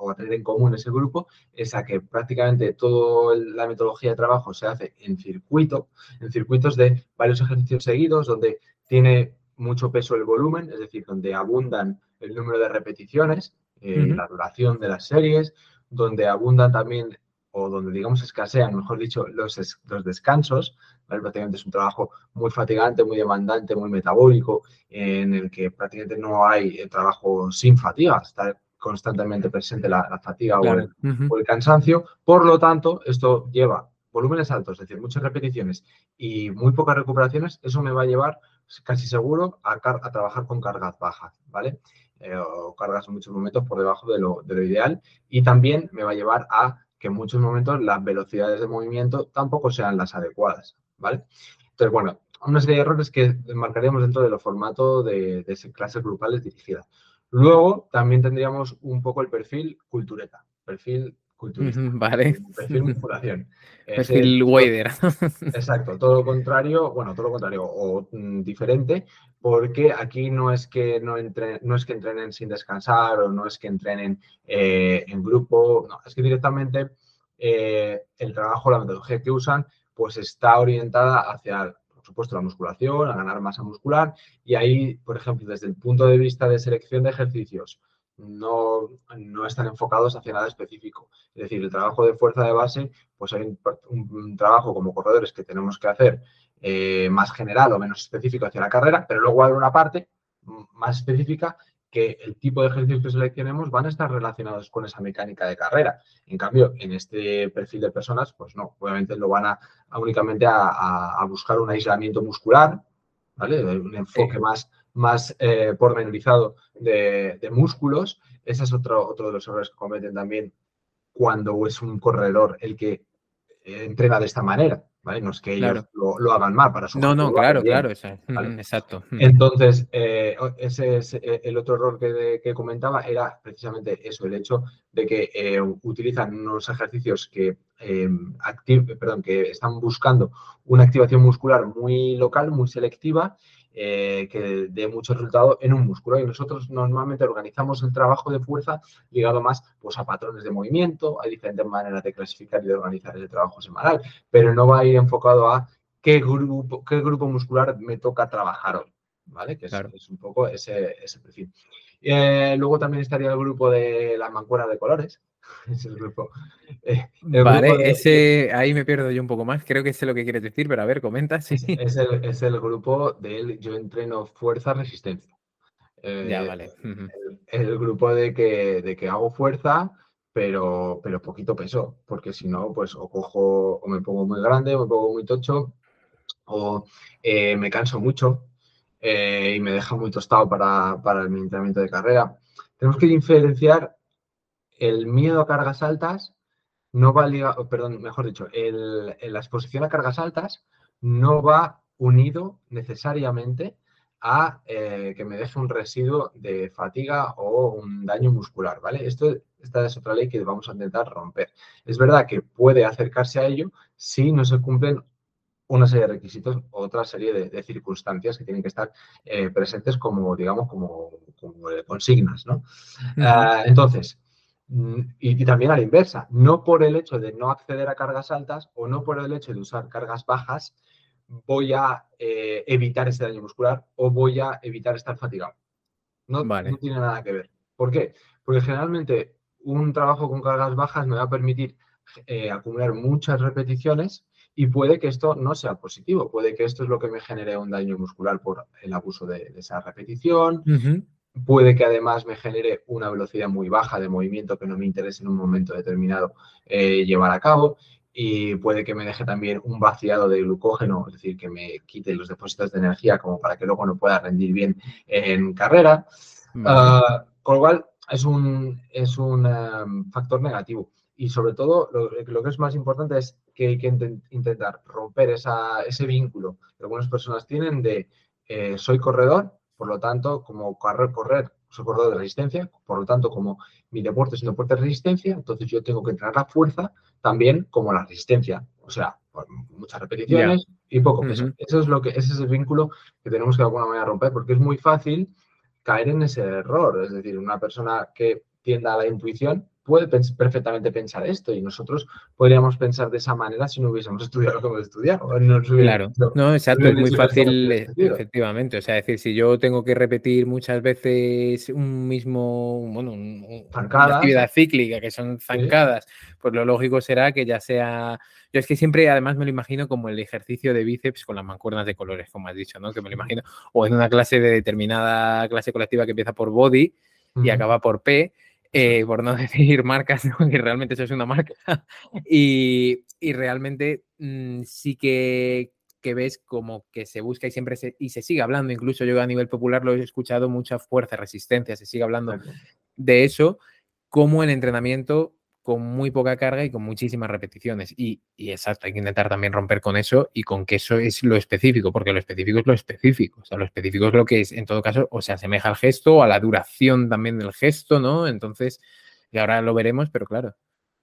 o a tener en común ese grupo es a que prácticamente toda la metodología de trabajo se hace en circuito, en circuitos de varios ejercicios seguidos, donde tiene mucho peso el volumen, es decir, donde abundan el número de repeticiones, eh, la duración de las series, donde abundan también o donde digamos escasean, mejor dicho, los, los descansos, prácticamente es un trabajo muy fatigante, muy demandante, muy metabólico, en el que prácticamente no hay eh, trabajo sin fatiga, está constantemente presente la, fatiga o, el, cansancio. Por lo tanto, esto lleva volúmenes altos, es decir, muchas repeticiones y muy pocas recuperaciones, eso me va a llevar casi seguro a, trabajar con cargas bajas, ¿vale? Eh, o cargas en muchos momentos por debajo de lo, de lo ideal y también me va a llevar a que en muchos momentos las velocidades de movimiento tampoco sean las adecuadas, ¿vale? Entonces, bueno, una serie de errores que marcaríamos dentro de los formatos de, de clases grupales dirigidas. Luego, también tendríamos un poco el perfil cultureta, perfil culturista. Vale. Perfil musculación. Perfil Wader. Exacto, todo lo contrario, bueno, todo lo contrario, o mm, diferente, porque aquí no es que no, no es que entrenen sin descansar o no es que entrenen eh, en grupo, no, es que directamente eh, el trabajo, la metodología que usan, pues está orientada hacia, por supuesto, la musculación, a ganar masa muscular y ahí, por ejemplo, desde el punto de vista de selección de ejercicios, no, no, están enfocados hacia nada específico. Es decir, el trabajo de fuerza de base, pues hay un, trabajo como corredores que tenemos que hacer eh, más general o menos específico hacia la carrera, pero luego hay una parte más específica que el tipo de ejercicios que seleccionemos van a estar relacionados con esa mecánica de carrera. En cambio, en este perfil de personas, pues no, obviamente lo van a, únicamente a, buscar un aislamiento muscular, ¿vale? Un enfoque más, más eh, pormenorizado de, de, músculos. Ese es otro, otro de los errores que cometen también cuando es un corredor el que eh, entrena de esta manera. ¿vale? No es que ellos lo, hagan mal para su No, no, claro, claro, exacto. Entonces, eh, ese es eh, el otro error que, comentaba, era precisamente eso, el hecho de que eh, utilizan unos ejercicios que, perdón, que están buscando una activación muscular muy local, muy selectiva, eh, que dé mucho resultado en un músculo. Y nosotros normalmente organizamos el trabajo de fuerza ligado más pues, a patrones de movimiento, hay diferentes maneras de clasificar y de organizar ese trabajo semanal, pero no va a ir enfocado a qué grupo, qué grupo muscular me toca trabajar hoy. ¿Vale? Que es, un poco ese, ese perfil. Eh, luego también estaría el grupo de la mancuerna de colores, es el grupo. Eh, vale, ese ahí me pierdo yo un poco más. Creo que sé lo que quieres decir, pero a ver, comenta. Sí. Es, el, es el grupo del yo entreno fuerza resistencia. ya, vale. El, el, grupo de que, de que hago fuerza, pero, pero poquito peso, porque si no, pues o cojo, o me pongo muy grande, o me pongo muy tocho, o eh, me canso mucho eh, y me deja muy tostado para, para el entrenamiento de carrera. Tenemos que diferenciar el miedo a cargas altas no va ligado, perdón, mejor dicho, el, la exposición a cargas altas no va unido necesariamente a eh, que me deje un residuo de fatiga o un daño muscular, ¿vale? Esto, esta es otra ley que vamos a intentar romper. Es verdad que puede acercarse a ello si no se cumplen una serie de requisitos, otra serie de, circunstancias que tienen que estar eh, presentes como, digamos, como, consignas, ¿no? Ah, entonces, y, también a la inversa, no por el hecho de no acceder a cargas altas o no por el hecho de usar cargas bajas, voy a eh, evitar ese daño muscular o voy a evitar estar fatigado. No, tiene nada que ver. ¿Por qué? Porque generalmente un trabajo con cargas bajas me va a permitir eh, acumular muchas repeticiones y puede que esto no sea positivo, puede que esto es lo que me genere un daño muscular por el abuso de, esa repetición, Puede que además me genere una velocidad muy baja de movimiento que no me interese en un momento determinado eh, llevar a cabo y puede que me deje también un vaciado de glucógeno, es decir, que me quite los depósitos de energía como para que luego no pueda rendir bien en carrera. Ah, con lo cual, es un, es un em, factor negativo. Y sobre todo, lo, que es más importante es que hay que intentar romper ese vínculo que algunas personas tienen de eh, soy corredor, por lo tanto, como correr, correr, soy corredor de resistencia, por lo tanto, como mi deporte es un deporte de resistencia, entonces yo tengo que entrenar la fuerza también como la resistencia. O sea, muchas repeticiones y poco peso. Eso es lo que, ese es el vínculo que tenemos que de alguna manera romper, porque es muy fácil caer en ese error. Es decir, una persona que tienda a la intuición puede perfectamente pensar esto y nosotros podríamos pensar de esa manera si no hubiésemos estudiado lo que hemos estudiado. claro, no, exacto, es muy fácil, eh, efectivamente. O sea, decir, si yo tengo que repetir muchas veces un mismo, bueno, una actividad cíclica, que son zancadas, pues lo lógico será que ya sea... Yo es que siempre, además, me lo imagino como el ejercicio de bíceps con las mancuernas de colores, como has dicho, ¿no? Que me lo imagino, o en una clase de determinada clase colectiva que empieza por body y acaba por P, eh, por no decir marcas, que realmente eso es una marca. y, realmente mm, sí que, ves como que se busca y siempre se, y se sigue hablando, incluso yo a nivel popular lo he escuchado, mucha fuerza, resistencia, se sigue hablando de eso, como el entrenamiento con muy poca carga y con muchísimas repeticiones. Y, exacto, hay que intentar también romper con eso y con que eso es lo específico, porque lo específico es lo específico. O sea, lo específico es lo que es, en todo caso, o se asemeja al gesto o a la duración también del gesto, ¿no? Entonces, y ahora lo veremos, pero claro.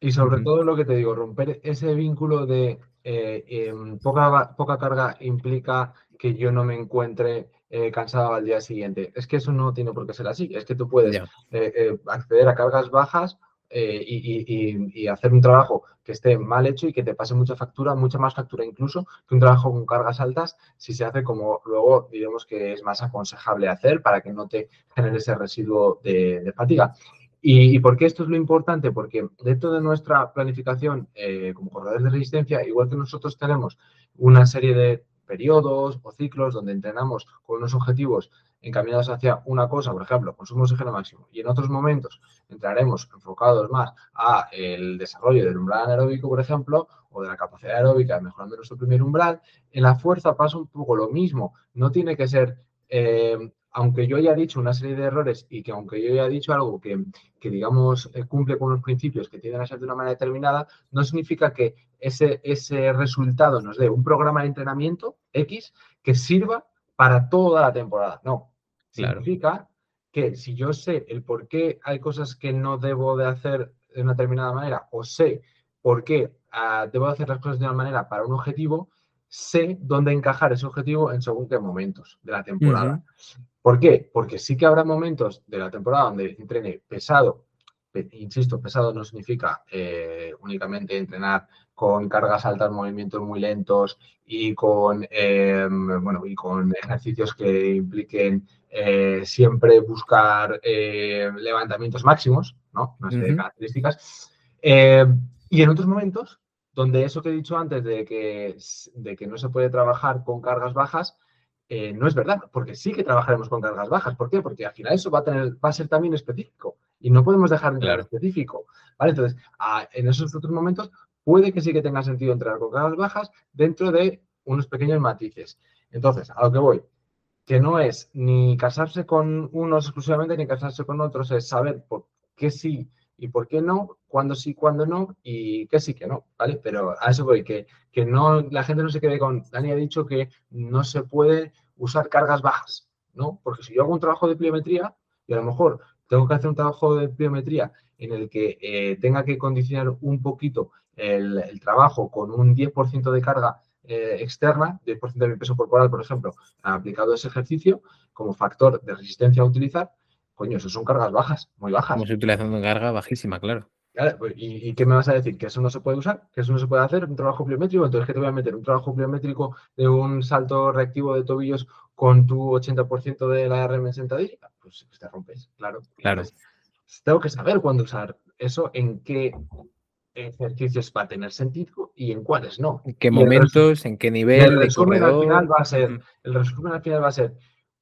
Y sobre todo lo que te digo, romper ese vínculo de eh, em, poca, poca carga implica que yo no me encuentre eh, cansado al día siguiente. Es que eso no tiene por qué ser así. Es que tú puedes eh, acceder a cargas bajas eh, y, hacer un trabajo que esté mal hecho y que te pase mucha factura, mucha más factura incluso que un trabajo con cargas altas, si se hace como luego diremos que es más aconsejable hacer para que no te genere ese residuo de, fatiga. ¿Y, por qué esto es lo importante? Porque dentro de nuestra planificación eh, como corredores de resistencia, igual que nosotros tenemos una serie de periodos o ciclos donde entrenamos con unos objetivos encaminados hacia una cosa, por ejemplo, consumo de oxígeno máximo, y en otros momentos entraremos enfocados más a el desarrollo del umbral anaeróbico, por ejemplo, o de la capacidad aeróbica, mejorando nuestro primer umbral, en la fuerza pasa un poco lo mismo. No tiene que ser, eh, aunque yo haya dicho una serie de errores y que aunque yo haya dicho algo que, que digamos, eh, cumple con los principios que tienden a ser de una manera determinada, no significa que ese, ese resultado nos dé un programa de entrenamiento X que sirva para toda la temporada. No. Significa que si yo sé el por qué hay cosas que no debo de hacer de una determinada manera o sé por qué ah, debo hacer las cosas de una manera para un objetivo, sé dónde encajar ese objetivo en según qué momentos de la temporada. ¿Por qué? Porque sí que habrá momentos de la temporada donde entrene pesado. Insisto, pesado no significa eh, únicamente entrenar con cargas altas, movimientos muy lentos y con, em, bueno, y con ejercicios que impliquen eh, siempre buscar eh, levantamientos máximos, ¿no? Una serie de características. Y en otros momentos, donde eso que he dicho antes de que, de que no se puede trabajar con cargas bajas, no es verdad, porque sí que trabajaremos con cargas bajas. ¿Por qué? Porque al final eso va a, tener, va a ser también específico y no podemos dejar de ser específico. ¿vale? Entonces, en esos otros momentos puede que sí que tenga sentido entrar con cargas bajas dentro de unos pequeños matices. Entonces, a lo que voy, que no es ni casarse con unos exclusivamente ni casarse con otros, es saber por qué sí y por qué no, cuándo sí, cuándo no y qué sí, que no, ¿vale? Pero a eso voy, que, que no, la gente no se quede con, Dani ha dicho que no se puede usar cargas bajas, ¿no? Porque si yo hago un trabajo de pliometría y a lo mejor tengo que hacer un trabajo de pliometría en el que eh, tenga que condicionar un poquito el, trabajo con un 10% de carga eh, externa, 10% de mi peso corporal, por ejemplo, aplicado ese ejercicio como factor de resistencia a utilizar, coño, eso son cargas bajas, muy bajas. Estamos utilizando carga bajísima, claro. Pues, ¿y, qué me vas a decir? ¿Que eso no se puede usar? ¿Que eso no se puede hacer? ¿Un trabajo pliométrico? Entonces, ¿qué te voy a meter? ¿Un trabajo pliométrico de un salto reactivo de tobillos con tu 80% de la RM en sentadilla? Pues te rompes, claro. Claro. tengo que saber cuándo usar eso, en qué ejercicios va a tener sentido y en cuáles no. ¿En qué momentos, en qué nivel? El resumen, al final va a ser, el resumen al final va a ser,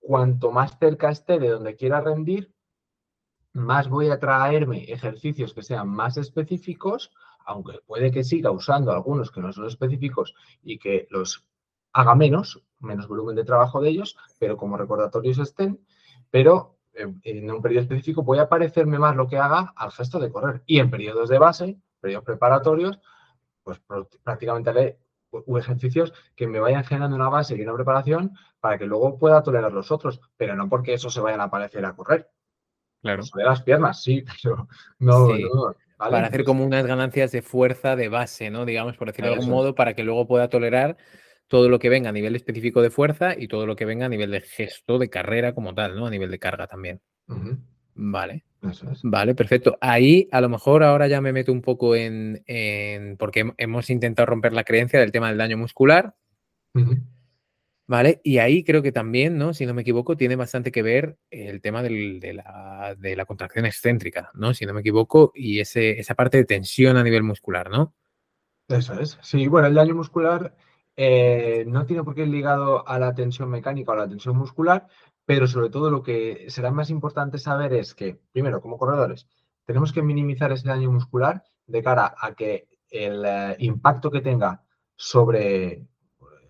cuanto más cerca esté de donde quiera rendir, más voy a traerme ejercicios que sean más específicos, aunque puede que siga usando algunos que no son específicos y que los haga menos, menos volumen de trabajo de ellos, pero como recordatorios estén, pero eh, en un periodo específico voy a parecerme más lo que haga al gesto de correr. Y en periodos de base periodos preparatorios, pues prácticamente haré ejercicios que me vayan generando una base y una preparación para que luego pueda tolerar los otros, pero no porque eso se vayan a parecer a correr. Claro. de las piernas, sí, pero no, Para hacer como unas ganancias de fuerza de base, ¿no? Digamos, por decirlo de algún modo, para que luego pueda tolerar todo lo que venga a nivel específico de fuerza y todo lo que venga a nivel de gesto, de carrera como tal, ¿no? A nivel de carga también. Vale. Vale, perfecto. Ahí a lo mejor ahora ya me meto un poco en, porque hemos intentado romper la creencia del tema del daño muscular. Vale, y ahí creo que también, ¿no? Si no me equivoco, tiene bastante que ver el tema de, la, contracción excéntrica, ¿no? Si no me equivoco, y ese, esa parte de tensión a nivel muscular, ¿no? Eso es. Sí, bueno, el daño muscular eh, no tiene por qué ir ligado a la tensión mecánica o a la tensión muscular, pero sobre todo lo que será más importante saber es que, primero, como corredores, tenemos que minimizar ese daño muscular de cara a que el eh, impacto que tenga sobre,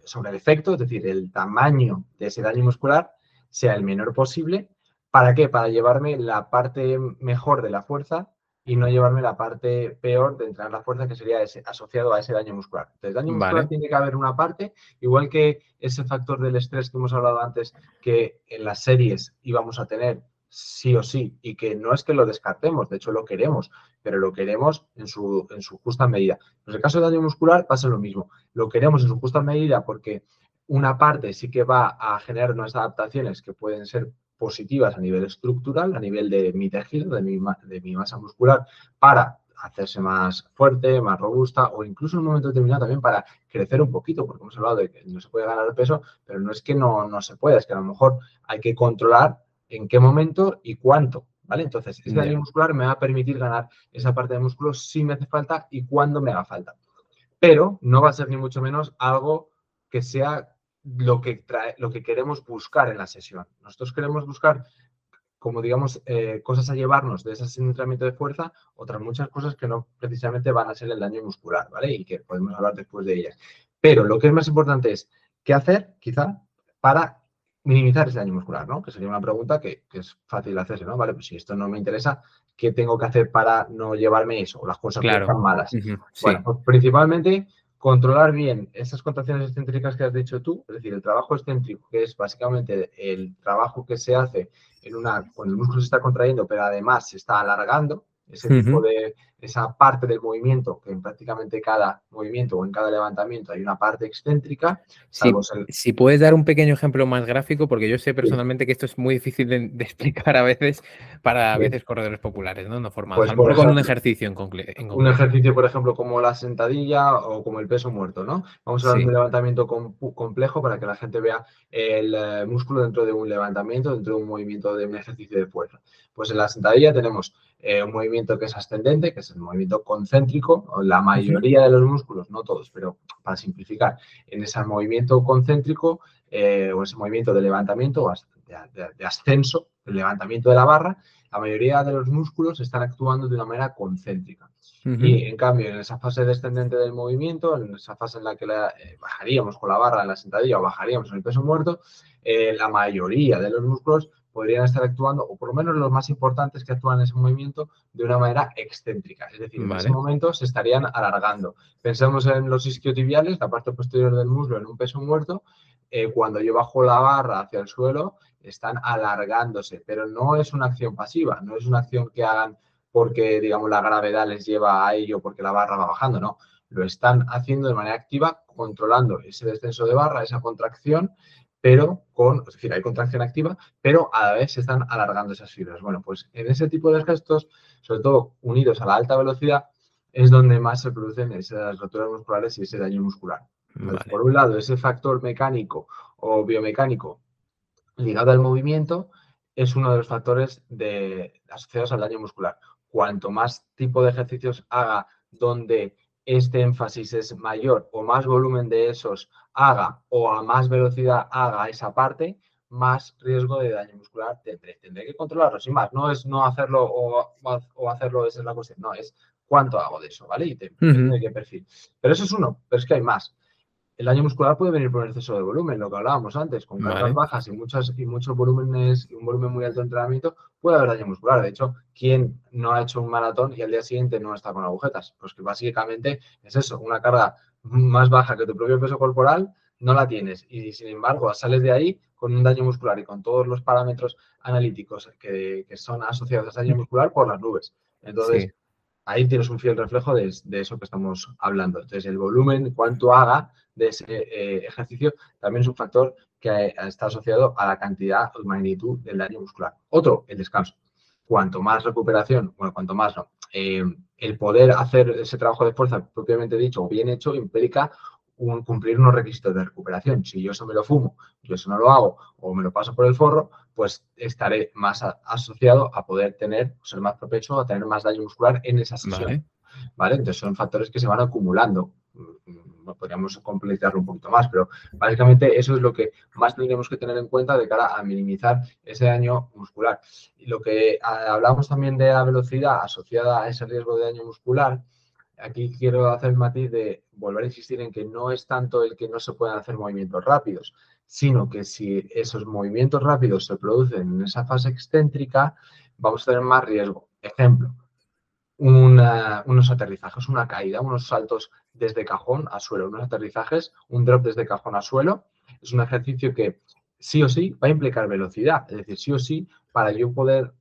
sobre el efecto, es decir, el tamaño de ese daño muscular, sea el menor posible. ¿Para qué? Para llevarme la parte mejor de la fuerza y no llevarme la parte peor de entrenar la fuerza que sería ese, asociado a ese daño muscular. Entonces, daño muscular tiene que haber una parte, igual que ese factor del estrés que hemos hablado antes, que en las series íbamos a tener sí o sí, y que no es que lo descartemos, de hecho lo queremos, pero lo queremos en su, en su justa medida. En el caso del daño muscular pasa lo mismo, lo queremos en su justa medida porque una parte sí que va a generar unas adaptaciones que pueden ser positivas a nivel estructural, a nivel de mi tejido, de mi, de mi masa muscular, para hacerse más fuerte, más robusta o incluso en un momento determinado también para crecer un poquito, porque hemos hablado de que no se puede ganar peso, pero no es que no, no se pueda, es que a lo mejor hay que controlar en qué momento y cuánto, ¿vale? Entonces, ese daño muscular me va a permitir ganar esa parte de músculo si me hace falta y cuando me haga falta. Pero no va a ser ni mucho menos algo que sea lo que, trae, lo que queremos buscar en la sesión. Nosotros queremos buscar como digamos, eh, cosas a llevarnos de ese entrenamiento de fuerza, otras muchas cosas que no precisamente van a ser el daño muscular, ¿vale? Y que podemos hablar después de ellas. Pero lo que es más importante es qué hacer, quizá, para minimizar ese daño muscular, ¿no? Que sería una pregunta que, es fácil hacerse, ¿no? Vale, pues si esto no me interesa, ¿qué tengo que hacer para no llevarme eso? O las cosas que están malas. Bueno, pues principalmente controlar bien esas contracciones excéntricas que has dicho tú, es decir, el trabajo excéntrico, que es básicamente el trabajo que se hace en una, cuando el músculo se está contrayendo, pero además se está alargando, ese tipo de, esa parte del movimiento, que en prácticamente cada movimiento o en cada levantamiento hay una parte excéntrica. Si puedes dar un pequeño ejemplo más gráfico, porque yo sé personalmente que esto es muy difícil de, explicar a veces para a veces corredores populares, ¿no? No formados. Pues, con un ejercicio en, concreto. Un ejercicio, por ejemplo, como la sentadilla o como el peso muerto, ¿no? Vamos a hablar de un levantamiento complejo para que la gente vea el eh, músculo dentro de un levantamiento, dentro de un movimiento de un ejercicio de fuerza. Pues en la sentadilla tenemos eh, un movimiento que es ascendente, que es el movimiento concéntrico, la mayoría de los músculos, no todos, pero para simplificar, en ese movimiento concéntrico eh, o ese movimiento de levantamiento o de, ascenso, el levantamiento de la barra, la mayoría de los músculos están actuando de una manera concéntrica. Y en cambio, en esa fase descendente del movimiento, en esa fase en la que eh, bajaríamos con la barra en la sentadilla o bajaríamos en el peso muerto, la mayoría de los músculos podrían estar actuando, o por lo menos los más importantes que actúan en ese movimiento, de una manera excéntrica. Es decir, en ese momento se estarían alargando. Pensemos en los isquiotibiales, la parte posterior del muslo en un peso muerto. Eh, cuando yo bajo la barra hacia el suelo, están alargándose, pero no es una acción pasiva, no es una acción que hagan porque, digamos, la gravedad les lleva a ello porque la barra va bajando, no. Lo están haciendo de manera activa, controlando ese descenso de barra, esa contracción, pero con, es decir, hay contracción activa, pero a la vez se están alargando esas fibras. Bueno, pues en ese tipo de gestos, sobre todo unidos a la alta velocidad, es donde más se producen esas roturas musculares y ese daño muscular. por un lado, ese factor mecánico o biomecánico ligado al movimiento es uno de los factores de, asociados al daño muscular. Cuanto más tipo de ejercicios haga donde este énfasis es mayor o más volumen de esos haga o a más velocidad haga esa parte, más riesgo de daño muscular tendré. Tendré que controlarlo, sin más. No es no hacerlo o, o hacerlo, esa es la cuestión. No, es cuánto hago de eso, ¿vale? Y te, qué perfil. Pero eso es uno, pero es que hay más. El daño muscular puede venir por exceso de volumen, lo que hablábamos antes, con cargas bajas y, muchas, y muchos volúmenes y un volumen muy alto de entrenamiento, puede haber daño muscular. De hecho, ¿quién no ha hecho un maratón y al día siguiente no está con agujetas? Pues que básicamente es eso, una carga más baja que tu propio peso corporal, no la tienes. Y sin embargo, sales de ahí con un daño muscular y con todos los parámetros analíticos que, son asociados a daño muscular por las nubes. Entonces, ahí tienes un fiel reflejo de, eso que estamos hablando. Entonces, el volumen, cuánto haga, de ese eh, ejercicio también es un factor que está asociado a la cantidad o magnitud del daño muscular. Otro, el descanso. Cuanto más recuperación, bueno, cuanto más no, eh, el poder hacer ese trabajo de fuerza propiamente dicho o bien hecho implica un, cumplir unos requisitos de recuperación. Si yo eso me lo fumo, yo eso no lo hago o me lo paso por el forro, pues estaré más asociado a poder tener, ser más propenso a tener más daño muscular en esa sesión. ¿vale? Entonces son factores que se van acumulando podríamos completarlo un poquito más, pero básicamente eso es lo que más tendríamos que tener en cuenta de cara a minimizar ese daño muscular. Y lo que ah, hablamos también de la velocidad asociada a ese riesgo de daño muscular, aquí quiero hacer el matiz de volver a insistir en que no es tanto el que no se puedan hacer movimientos rápidos, sino que si esos movimientos rápidos se producen en esa fase excéntrica, vamos a tener más riesgo. Ejemplo, unos aterrizajes, una caída, unos saltos desde cajón a suelo, unos aterrizajes, un drop desde cajón a suelo. Es un ejercicio que sí o sí va a implicar velocidad, es decir, sí o sí, para yo poder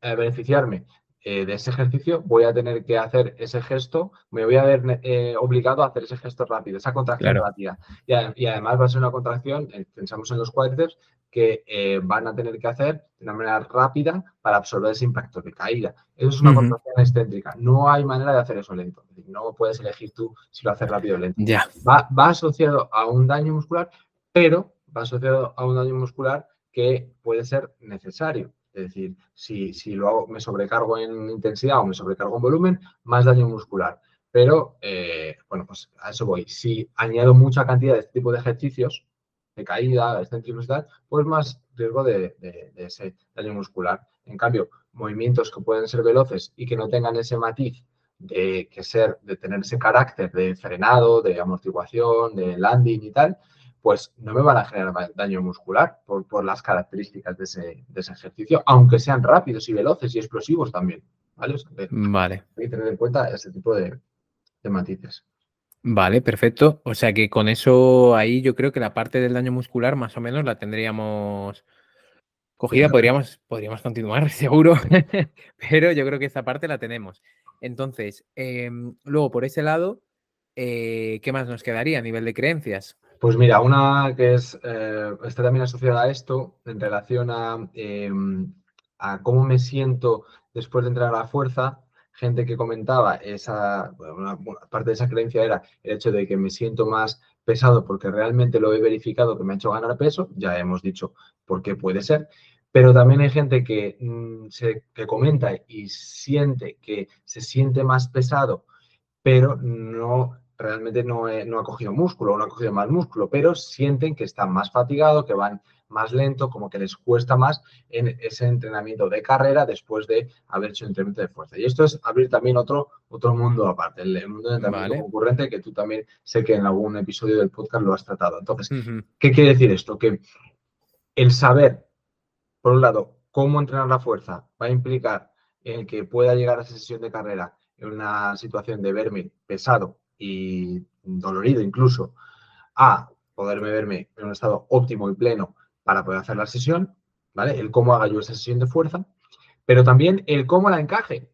eh, beneficiarme eh, de ese ejercicio, voy a tener que hacer ese gesto, me voy a ver eh, obligado a hacer ese gesto rápido, esa contracción rápida. Y, además va a ser una contracción, eh, pensamos en los cuádriceps, que van a tener que hacer de una manera rápida para absorber ese impacto de caída. Eso es una contracción excéntrica. No hay manera de hacer eso lento. No puedes elegir tú si lo haces rápido o lento. Va, va asociado a un daño muscular, pero va asociado a un daño muscular que puede ser necesario. Es decir, si, si lo hago, me sobrecargo en intensidad o me sobrecargo en volumen, más daño muscular. Pero, eh, bueno, pues a eso voy. Si añado mucha cantidad de este tipo de ejercicios, caída, excéntricos y tal, pues más riesgo de, ese daño muscular. En cambio, movimientos que pueden ser veloces y que no tengan ese matiz de que ser, de tener ese carácter de frenado, de amortiguación, de landing y tal, pues no me van a generar daño muscular por, por las características de ese, de ese, ejercicio, aunque sean rápidos y veloces y explosivos también. ¿Vale? vale. Hay que tener en cuenta ese tipo de, de matices. Vale, perfecto. O sea que con eso ahí yo creo que la parte del daño muscular más o menos la tendríamos cogida. Podríamos, podríamos continuar, seguro, pero yo creo que esta parte la tenemos. Entonces, em, luego por ese lado, eh, ¿qué más nos quedaría a nivel de creencias? Pues mira, una que es, eh, está también asociada a esto en relación a, em, a cómo me siento después de entrar a la fuerza. Gente que comentaba esa, parte de esa creencia era el hecho de que me siento más pesado porque realmente lo he verificado que me ha hecho ganar peso, ya hemos dicho por qué puede ser, pero también hay gente que, mm, se, que comenta y siente que se siente más pesado, pero no realmente no, no ha cogido músculo, no ha cogido más músculo, pero sienten que están más fatigados, que van más lento, como que les cuesta más en ese entrenamiento de carrera después de haber hecho entrenamiento de fuerza. Y esto es abrir también otro, otro mundo aparte, el, mundo de entrenamiento concurrente, que tú también sé que en algún episodio del podcast lo has tratado. Entonces, ¿qué quiere decir esto? Que el saber, por un lado, cómo entrenar la fuerza va a implicar el que pueda llegar a esa sesión de carrera en una situación de verme pesado y dolorido incluso, a poderme verme en un estado óptimo y pleno para poder hacer la sesión, ¿vale? El cómo haga yo esa sesión de fuerza, pero también el cómo la encaje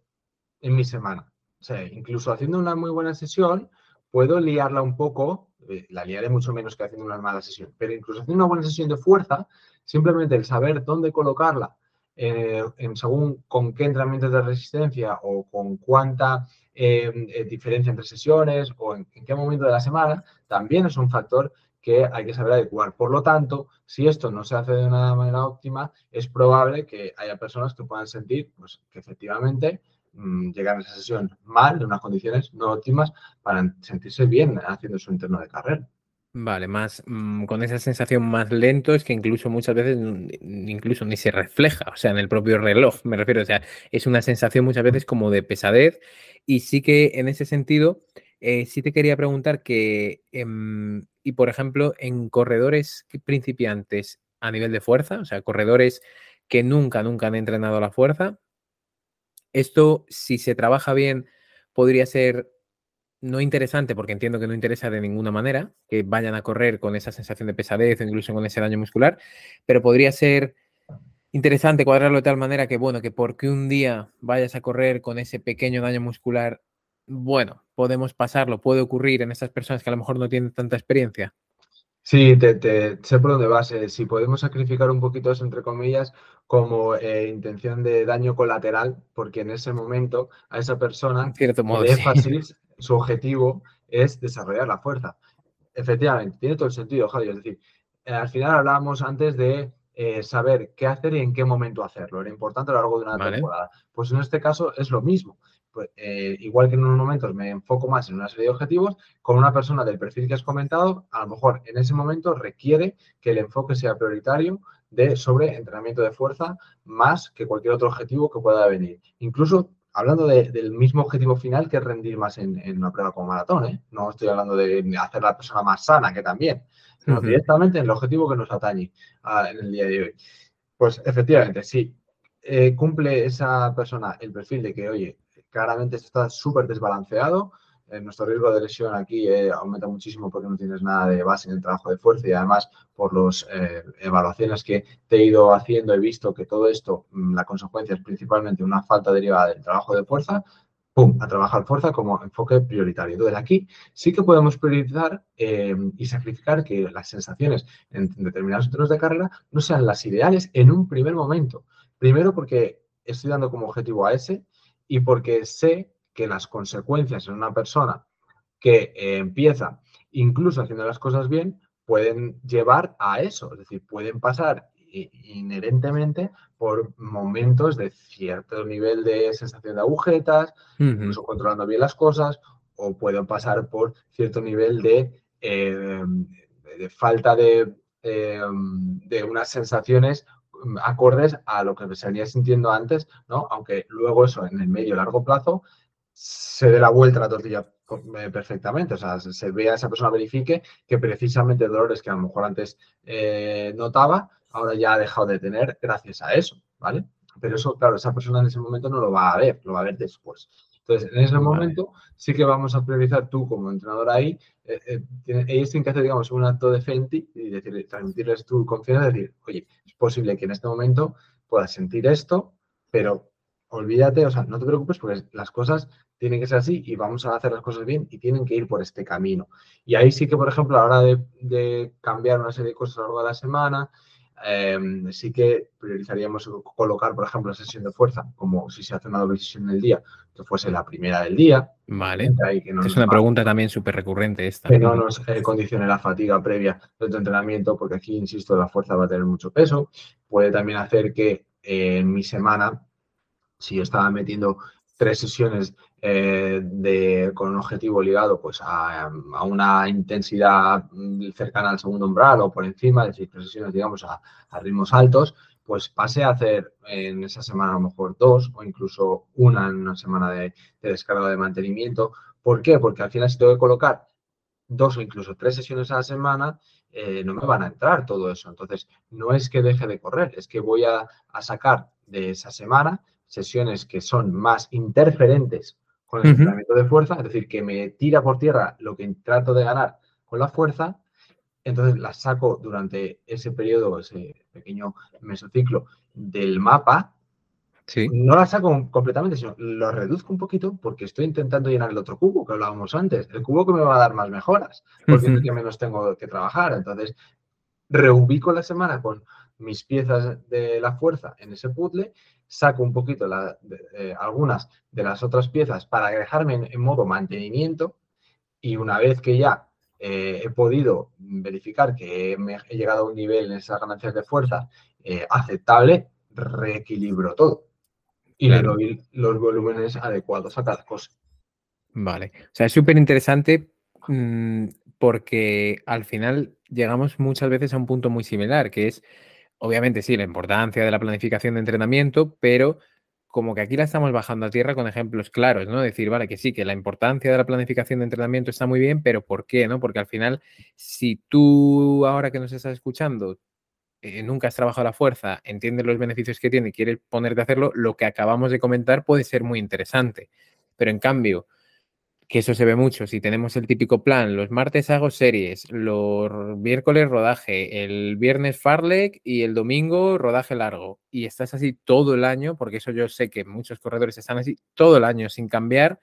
en mi semana. O sea, incluso haciendo una muy buena sesión, puedo liarla un poco, eh, la liaré mucho menos que haciendo una mala sesión, pero incluso haciendo una buena sesión de fuerza, simplemente el saber dónde colocarla, eh, en según con qué entrenamientos de resistencia o con cuánta eh, diferencia entre sesiones o en, qué momento de la semana, también es un factor que hay que saber adecuar. Por lo tanto, si esto no se hace de una manera óptima, es probable que haya personas que puedan sentir pues, que efectivamente mmm, llegan a esa sesión mal, en unas condiciones no óptimas, para sentirse bien haciendo su interno de carrera. Vale, más mmm, con esa sensación más lento es que incluso muchas veces incluso ni se refleja, o sea, en el propio reloj, me refiero, o sea, es una sensación muchas veces como de pesadez y sí que en ese sentido eh, sí te quería preguntar que, em, y por ejemplo, en corredores principiantes a nivel de fuerza, o sea, corredores que nunca, nunca han entrenado la fuerza, esto, si se trabaja bien, podría ser no interesante, porque entiendo que no interesa de ninguna manera que vayan a correr con esa sensación de pesadez o incluso con ese daño muscular, pero podría ser interesante cuadrarlo de tal manera que, bueno, que porque un día vayas a correr con ese pequeño daño muscular bueno, podemos pasarlo, puede ocurrir en estas personas que a lo mejor no tienen tanta experiencia. Sí, te, sé por dónde vas. Eh, si podemos sacrificar un poquito eso, entre comillas, como eh, intención de daño colateral, porque en ese momento a esa persona, cierto modo, énfasis, su objetivo es desarrollar la fuerza. Efectivamente, tiene todo el sentido, Javi. Es decir, eh, al final hablábamos antes de saber qué hacer y en qué momento hacerlo. Era importante a lo largo de una temporada. Pues en este caso es lo mismo pues, eh, igual que en unos momentos me enfoco más en una serie de objetivos, con una persona del perfil que has comentado, a lo mejor en ese momento requiere que el enfoque sea prioritario de sobre entrenamiento de fuerza más que cualquier otro objetivo que pueda venir. Incluso hablando del mismo objetivo final que es rendir más en, una prueba como maratón, ¿eh? no estoy hablando de hacer la persona más sana, que también, sino directamente en el objetivo que nos atañe en el día de hoy. Pues efectivamente, sí, eh, cumple esa persona el perfil de que, oye, claramente esto está súper desbalanceado. Eh, nuestro riesgo de lesión aquí eh, aumenta muchísimo porque no tienes nada de base en el trabajo de fuerza y además por las eh, evaluaciones que te he ido haciendo he visto que todo esto, mm, la consecuencia es principalmente una falta derivada del trabajo de fuerza, ¡pum!, a trabajar fuerza como enfoque prioritario. Entonces aquí sí que podemos priorizar y sacrificar que las sensaciones en determinados centros de carrera no sean las ideales en un primer momento. Primero porque estoy dando como objetivo a ese y porque sé que las consecuencias en una persona que eh, empieza incluso haciendo las cosas bien pueden llevar a eso, es decir, pueden pasar inherentemente por momentos de cierto nivel de sensación de agujetas, incluso controlando bien las cosas, o pueden pasar por cierto nivel de, eh, de falta de em, de unas sensaciones mm, acordes a lo que se venía sintiendo antes, ¿no? Aunque luego eso en el medio y largo plazo se dé la vuelta a la tortilla eh, perfectamente. O sea, se vea, esa persona verifique que precisamente dolores que a lo mejor antes eh, notaba, ahora ya ha dejado de tener gracias a eso, ¿vale? Pero eso, claro, esa persona en ese momento no lo va a ver, lo va a ver después. Entonces, en ese momento sí que vamos a priorizar tú como entrenador ahí, eh, eh, ellos tienen que hacer, digamos, un acto de fenti y decir, transmitirles tu confianza, decir, oye, es posible que en este momento puedas sentir esto, pero olvídate, o sea, no te preocupes porque las cosas tienen que ser así y vamos a hacer las cosas bien y tienen que ir por este camino. Y ahí sí que, por ejemplo, a la hora de, de cambiar una serie de cosas a lo largo de la semana, Em, sí que priorizaríamos colocar, por ejemplo, la sesión de fuerza, como si se hace una doble sesión en el día, que fuese la primera del día. Vale. es una pregunta también súper recurrente esta. Que no nos eh, condicione la fatiga previa de tu entrenamiento, porque aquí, insisto, la fuerza va a tener mucho peso. Puede también hacer que eh, en mi semana, si yo estaba metiendo tres sesiones eh, de, con un objetivo ligado pues, a, una intensidad mm, cercana al segundo umbral o por encima, es decir, tres sesiones, digamos, a, ritmos altos, pues pase a hacer en esa semana a lo mejor dos o incluso una en una semana de, descarga de mantenimiento. ¿Por qué? Porque al final si tengo que colocar dos o incluso tres sesiones a la semana, eh, no me van a entrar todo eso. Entonces, no es que deje de correr, es que voy a, a sacar de esa semana sesiones que son más interferentes con el entrenamiento de fuerza, es decir, que me tira por tierra lo que trato de ganar con la fuerza, entonces las saco durante ese periodo, ese pequeño mesociclo del mapa. Sí. No la saco completamente, sino lo reduzco un poquito porque estoy intentando llenar el otro cubo que hablábamos antes, el cubo que me va a dar más mejoras, porque es el que menos tengo que trabajar. Entonces, reubico la semana con mis piezas de la fuerza en ese puzzle saco un poquito eh, algunas de las otras piezas para dejarme en, modo mantenimiento y una vez que ya eh, he podido verificar que he llegado a un nivel en esas ganancias de fuerza eh, aceptable, reequilibro todo y le doy los volúmenes adecuados a cada cosa. Vale, o sea, es súper interesante mm, porque al final llegamos muchas veces a un punto muy similar, que es obviamente sí, la importancia de la planificación de entrenamiento, pero como que aquí la estamos bajando a tierra con ejemplos claros, ¿no? Decir, vale, que sí, que la importancia de la planificación de entrenamiento está muy bien, pero ¿por qué, no? Porque al final, si tú ahora que nos estás escuchando eh, nunca has trabajado la fuerza, entiendes los beneficios que tiene y quieres ponerte a hacerlo, lo que acabamos de comentar puede ser muy interesante. Pero en cambio, que eso se ve mucho. Si tenemos el típico plan, los martes hago series, los miércoles rodaje, el viernes farlek y el domingo rodaje largo. Y estás así todo el año, porque eso yo sé que muchos corredores están así todo el año sin cambiar,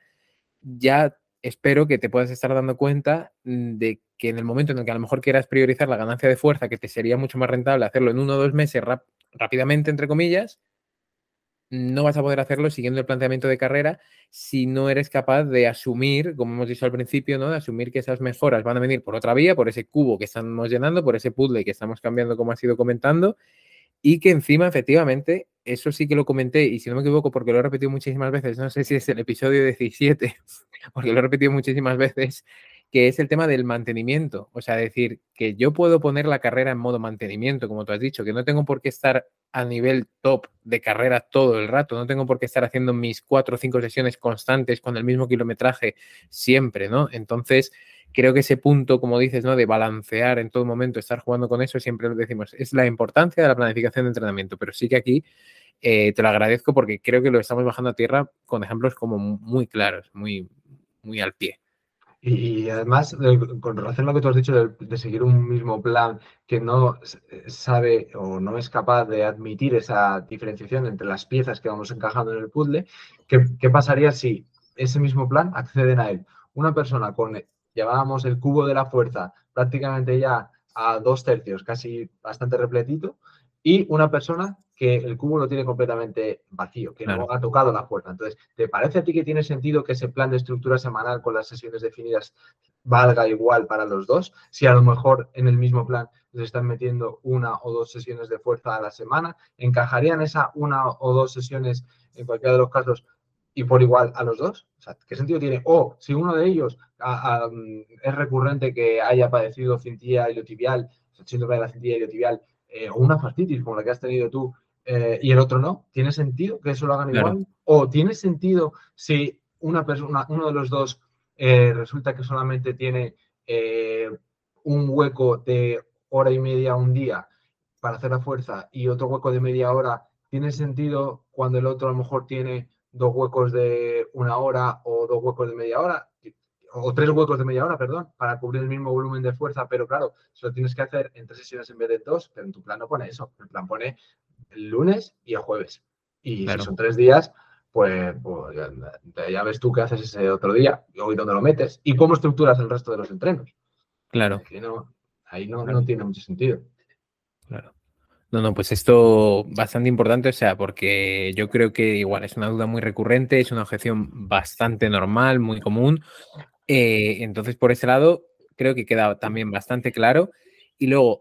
ya espero que te puedas estar dando cuenta de que en el momento en el que a lo mejor quieras priorizar la ganancia de fuerza, que te sería mucho más rentable hacerlo en uno o dos meses rápidamente, entre comillas, no vas a poder hacerlo siguiendo el planteamiento de carrera si no eres capaz de asumir, como hemos dicho al principio, ¿no? De asumir que esas mejoras van a venir por otra vía, por ese cubo que estamos llenando, por ese puzzle que estamos cambiando, como has ido comentando, y que encima, efectivamente, eso sí que lo comenté, y si no me equivoco, porque lo he repetido muchísimas veces, no sé si es el episodio 17, porque lo he repetido muchísimas veces, que es el tema del mantenimiento. O sea, decir que yo puedo poner la carrera en modo mantenimiento, como tú has dicho, que no tengo por qué estar a nivel top de carrera todo el rato, no tengo por qué estar haciendo mis cuatro o cinco sesiones constantes con el mismo kilometraje siempre, ¿no? Entonces, creo que ese punto, como dices, ¿no? De balancear en todo momento, estar jugando con eso, siempre lo decimos, es la importancia de la planificación de entrenamiento, pero sí que aquí eh, te lo agradezco porque creo que lo estamos bajando a tierra con ejemplos como muy claros, muy, muy al pie. Y además, con relación a lo que tú has dicho de, seguir un mismo plan que no eh, sabe o no es capaz de admitir esa diferenciación entre las piezas que vamos encajando en el puzzle, ¿qué, pasaría si ese mismo plan acceden a él? Una persona con, llevábamos el cubo de la fuerza prácticamente ya a dos tercios, casi bastante repletito, y una persona que el cubo lo tiene completamente vacío, que no ha tocado la puerta. Entonces, ¿te parece a ti que tiene sentido que ese plan de estructura semanal con las sesiones definidas valga igual para los dos? Si a lo mejor en el mismo plan les están metiendo una o dos sesiones de fuerza a la semana, ¿encajarían esa una o dos sesiones en cualquiera de los casos y por igual a los dos? O sea, ¿qué sentido tiene? O si uno de ellos es recurrente que haya padecido cintilla iliotibial síndrome de la cintilla iliotibial eh, o una fascitis como la que has tenido tú eh, y el otro no, ¿tiene sentido que eso lo hagan igual? ¿O tiene sentido si una persona, uno de los dos eh, resulta que solamente tiene un hueco de hora y media un día para hacer la fuerza y otro hueco de media hora, ¿tiene sentido cuando el otro a lo mejor tiene dos huecos de una hora o dos huecos de media hora? o tres huecos de media hora, perdón, para cubrir el mismo volumen de fuerza, pero claro, eso lo tienes que hacer en tres sesiones en vez de dos, pero en tu plan no pone eso, el plan pone el lunes y el jueves. Y si son tres días, pues, pues ya, ves tú qué haces ese otro día, y dónde lo metes, y cómo estructuras el resto de los entrenos. Claro. ahí no, no tiene mucho sentido. Claro. No, no, pues esto bastante importante, o sea, porque yo creo que igual es una duda muy recurrente, es una objeción bastante normal, muy común, eh, entonces, por ese lado, creo que queda también bastante claro. Y luego,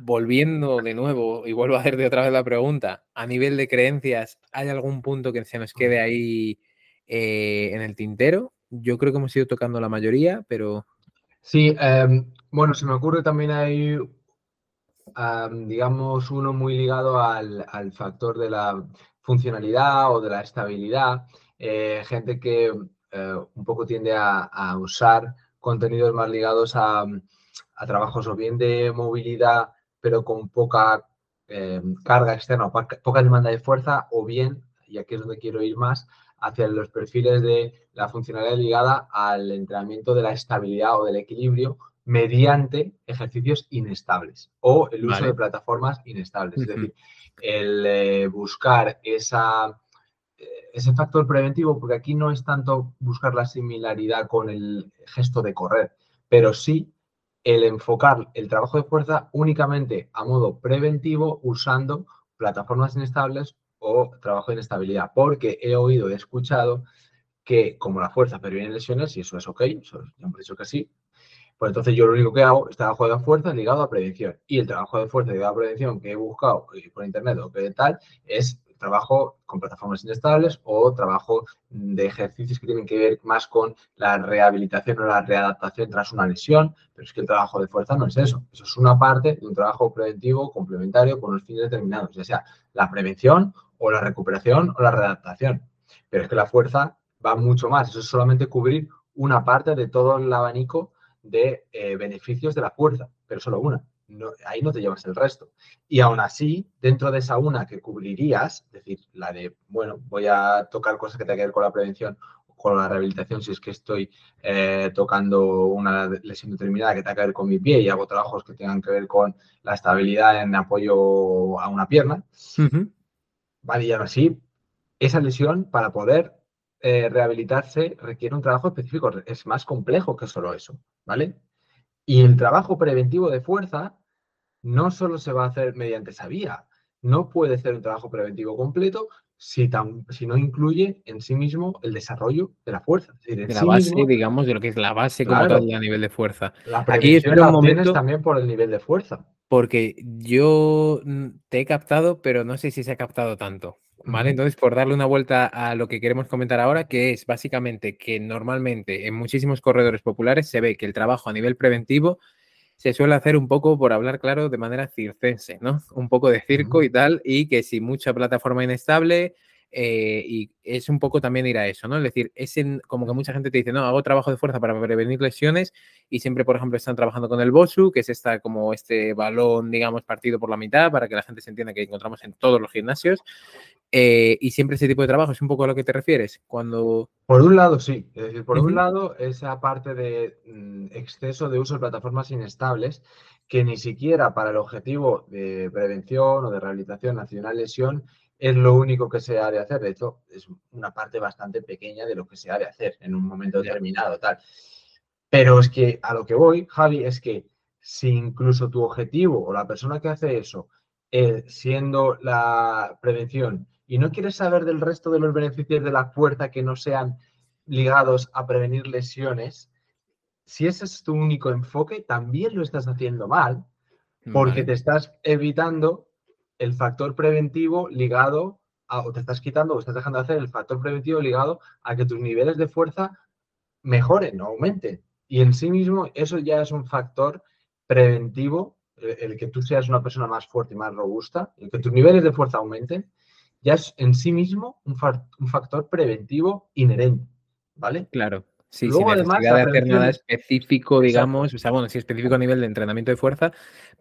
volviendo de nuevo, y vuelvo a hacer de otra vez la pregunta, a nivel de creencias, ¿hay algún punto que se nos quede ahí eh, en el tintero? Yo creo que hemos ido tocando la mayoría, pero... Sí, em, bueno, se me ocurre también ahí, digamos, uno muy ligado al, factor de la funcionalidad o de la estabilidad. Eh, gente que eh, un poco tiende a, usar contenidos más ligados a, trabajos o bien de movilidad, pero con poca eh, carga externa, poca, poca demanda de fuerza, o bien, y aquí es donde quiero ir más, hacia los perfiles de la funcionalidad ligada al entrenamiento de la estabilidad o del equilibrio mediante ejercicios inestables o el uso de plataformas inestables. Es decir, el eh, buscar esa ese factor preventivo, porque aquí no es tanto buscar la similaridad con el gesto de correr, pero sí el enfocar el trabajo de fuerza únicamente a modo preventivo usando plataformas inestables o trabajo de inestabilidad, porque he oído, he escuchado que como la fuerza previene lesiones, y eso es ok, eso ya hemos dicho que sí, pues entonces yo lo único que hago es trabajo de fuerza ligado a prevención. Y el trabajo de fuerza ligado a prevención que he buscado por internet o que tal es trabajo con plataformas inestables o trabajo de ejercicios que tienen que ver más con la rehabilitación o la readaptación tras una lesión, pero es que el trabajo de fuerza no es eso. Eso es una parte de un trabajo preventivo complementario con unos fines determinados, ya sea la prevención o la recuperación o la readaptación. Pero es que la fuerza va mucho más, eso es solamente cubrir una parte de todo el abanico de eh, beneficios de la fuerza, pero solo una ahí no te llevas el resto. Y aún así, dentro de esa una que cubrirías, es decir, la de, bueno, voy a tocar cosas que tengan que ver con la prevención o con la rehabilitación, si es que estoy eh, tocando una lesión determinada que tenga que ver con mi pie y hago trabajos que tengan que ver con la estabilidad en apoyo a una pierna. Vale, y aún así, esa lesión para poder eh, rehabilitarse requiere un trabajo específico, es más complejo que solo eso, ¿vale? Y el trabajo preventivo de fuerza no solo se va a hacer mediante esa vía, no puede ser un trabajo preventivo completo si, si no incluye en sí mismo el desarrollo de la fuerza. de la base, digamos, de lo que es la base como tal a nivel de fuerza. La Aquí es un momento también por el nivel de fuerza. Porque yo mm, te he captado, pero no sé si se ha captado tanto. ¿Vale? Entonces, por darle una vuelta a lo que queremos comentar ahora, que es básicamente que normalmente en muchísimos corredores populares se ve que el trabajo a nivel preventivo se suele hacer un poco, por hablar claro, de manera circense, ¿no? Un poco de circo y tal, y que si mucha plataforma inestable, eh, y es un poco también ir a eso, ¿no? Es decir, es como que mucha gente te dice, no, hago trabajo de fuerza para prevenir lesiones y siempre, por ejemplo, están trabajando con el BOSU, que es esta, como este balón, digamos, partido por la mitad para que la gente se entienda que encontramos en todos los gimnasios. Eh, y siempre ese tipo de trabajo es un poco a lo que te refieres. Cuando... Por un lado, sí. Es decir, por un lado, esa parte de mm, exceso de uso de plataformas inestables que ni siquiera para el objetivo de prevención o de rehabilitación nacional lesión es lo único que se ha de hacer. De hecho, es una parte bastante pequeña de lo que se ha de hacer en un momento determinado, tal. Pero es que a lo que voy, Javi, es que si incluso tu objetivo o la persona que hace eso, eh, siendo la prevención, y no quieres saber del resto de los beneficios de la fuerza que no sean ligados a prevenir lesiones, si ese es tu único enfoque, también lo estás haciendo mal, porque te estás evitando el factor preventivo ligado a, o te estás quitando o estás dejando de hacer el factor preventivo ligado a que tus niveles de fuerza mejoren o aumenten. Y en sí mismo eso ya es un factor preventivo el, que tú seas una persona más fuerte y más robusta, el que tus niveles de fuerza aumenten, ya es en sí mismo un, un factor preventivo inherente, ¿vale? Claro. Sí, sin necesidad de hacer nada específico, digamos, o sea, bueno, sí específico a nivel de entrenamiento de fuerza,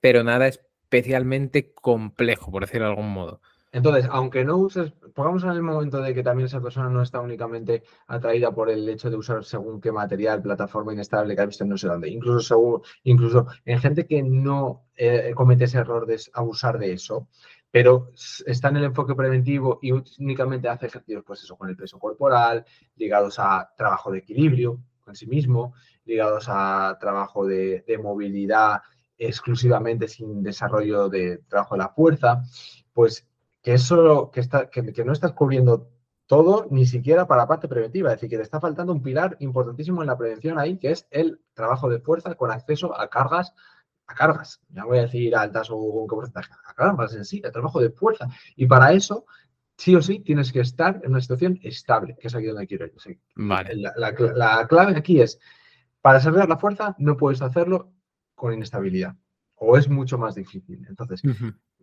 pero nada especialmente complejo, por decirlo de algún modo. Entonces, aunque no uses, pongamos en el momento de que también esa persona no está únicamente atraída por el hecho de usar según qué material, plataforma inestable que ha visto en no sé dónde, incluso, incluso en gente que no eh, comete ese error de abusar de eso, pero está en el enfoque preventivo y únicamente hace ejercicios, pues eso, con el peso corporal, ligados a trabajo de equilibrio con sí mismo, ligados a trabajo de, de movilidad exclusivamente sin desarrollo de trabajo de la fuerza, pues que eso que, está, que, no estás cubriendo todo, ni siquiera para la parte preventiva. Es decir, que te está faltando un pilar importantísimo en la prevención ahí, que es el trabajo de fuerza con acceso a cargas, a cargas. Ya voy a decir altas o con qué porcentaje, a cargas en sí, el trabajo de fuerza. Y para eso, sí o sí, tienes que estar en una situación estable, que es aquí donde quiero ir. Vale. La, clave aquí es, para desarrollar la fuerza, no puedes hacerlo con inestabilidad. O es mucho más difícil. Entonces,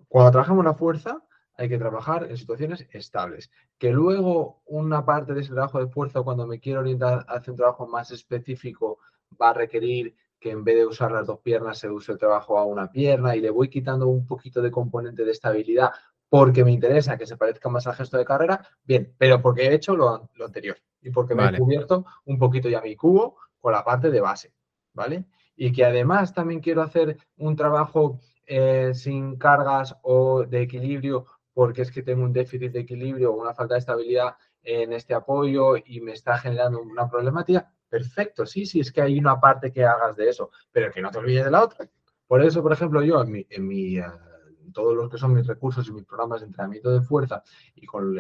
cuando trabajamos la fuerza, hay que trabajar en situaciones estables. Que luego una parte de ese trabajo de fuerza, cuando me quiero orientar hacia un trabajo más específico, va a requerir que en vez de usar las dos piernas se use el trabajo a una pierna y le voy quitando un poquito de componente de estabilidad porque me interesa que se parezca más al gesto de carrera, bien, pero porque he hecho lo, anterior y porque me he cubierto un poquito ya mi cubo con la parte de base, ¿vale? Y que además también quiero hacer un trabajo eh, sin cargas o de equilibrio porque es que tengo un déficit de equilibrio o una falta de estabilidad en este apoyo y me está generando una problemática, perfecto, sí, sí, es que hay una parte que hagas de eso, pero que no te olvides de la otra. Por eso, por ejemplo, yo en mi, en mi eh, todos los que son mis recursos y mis programas de entrenamiento de fuerza y con,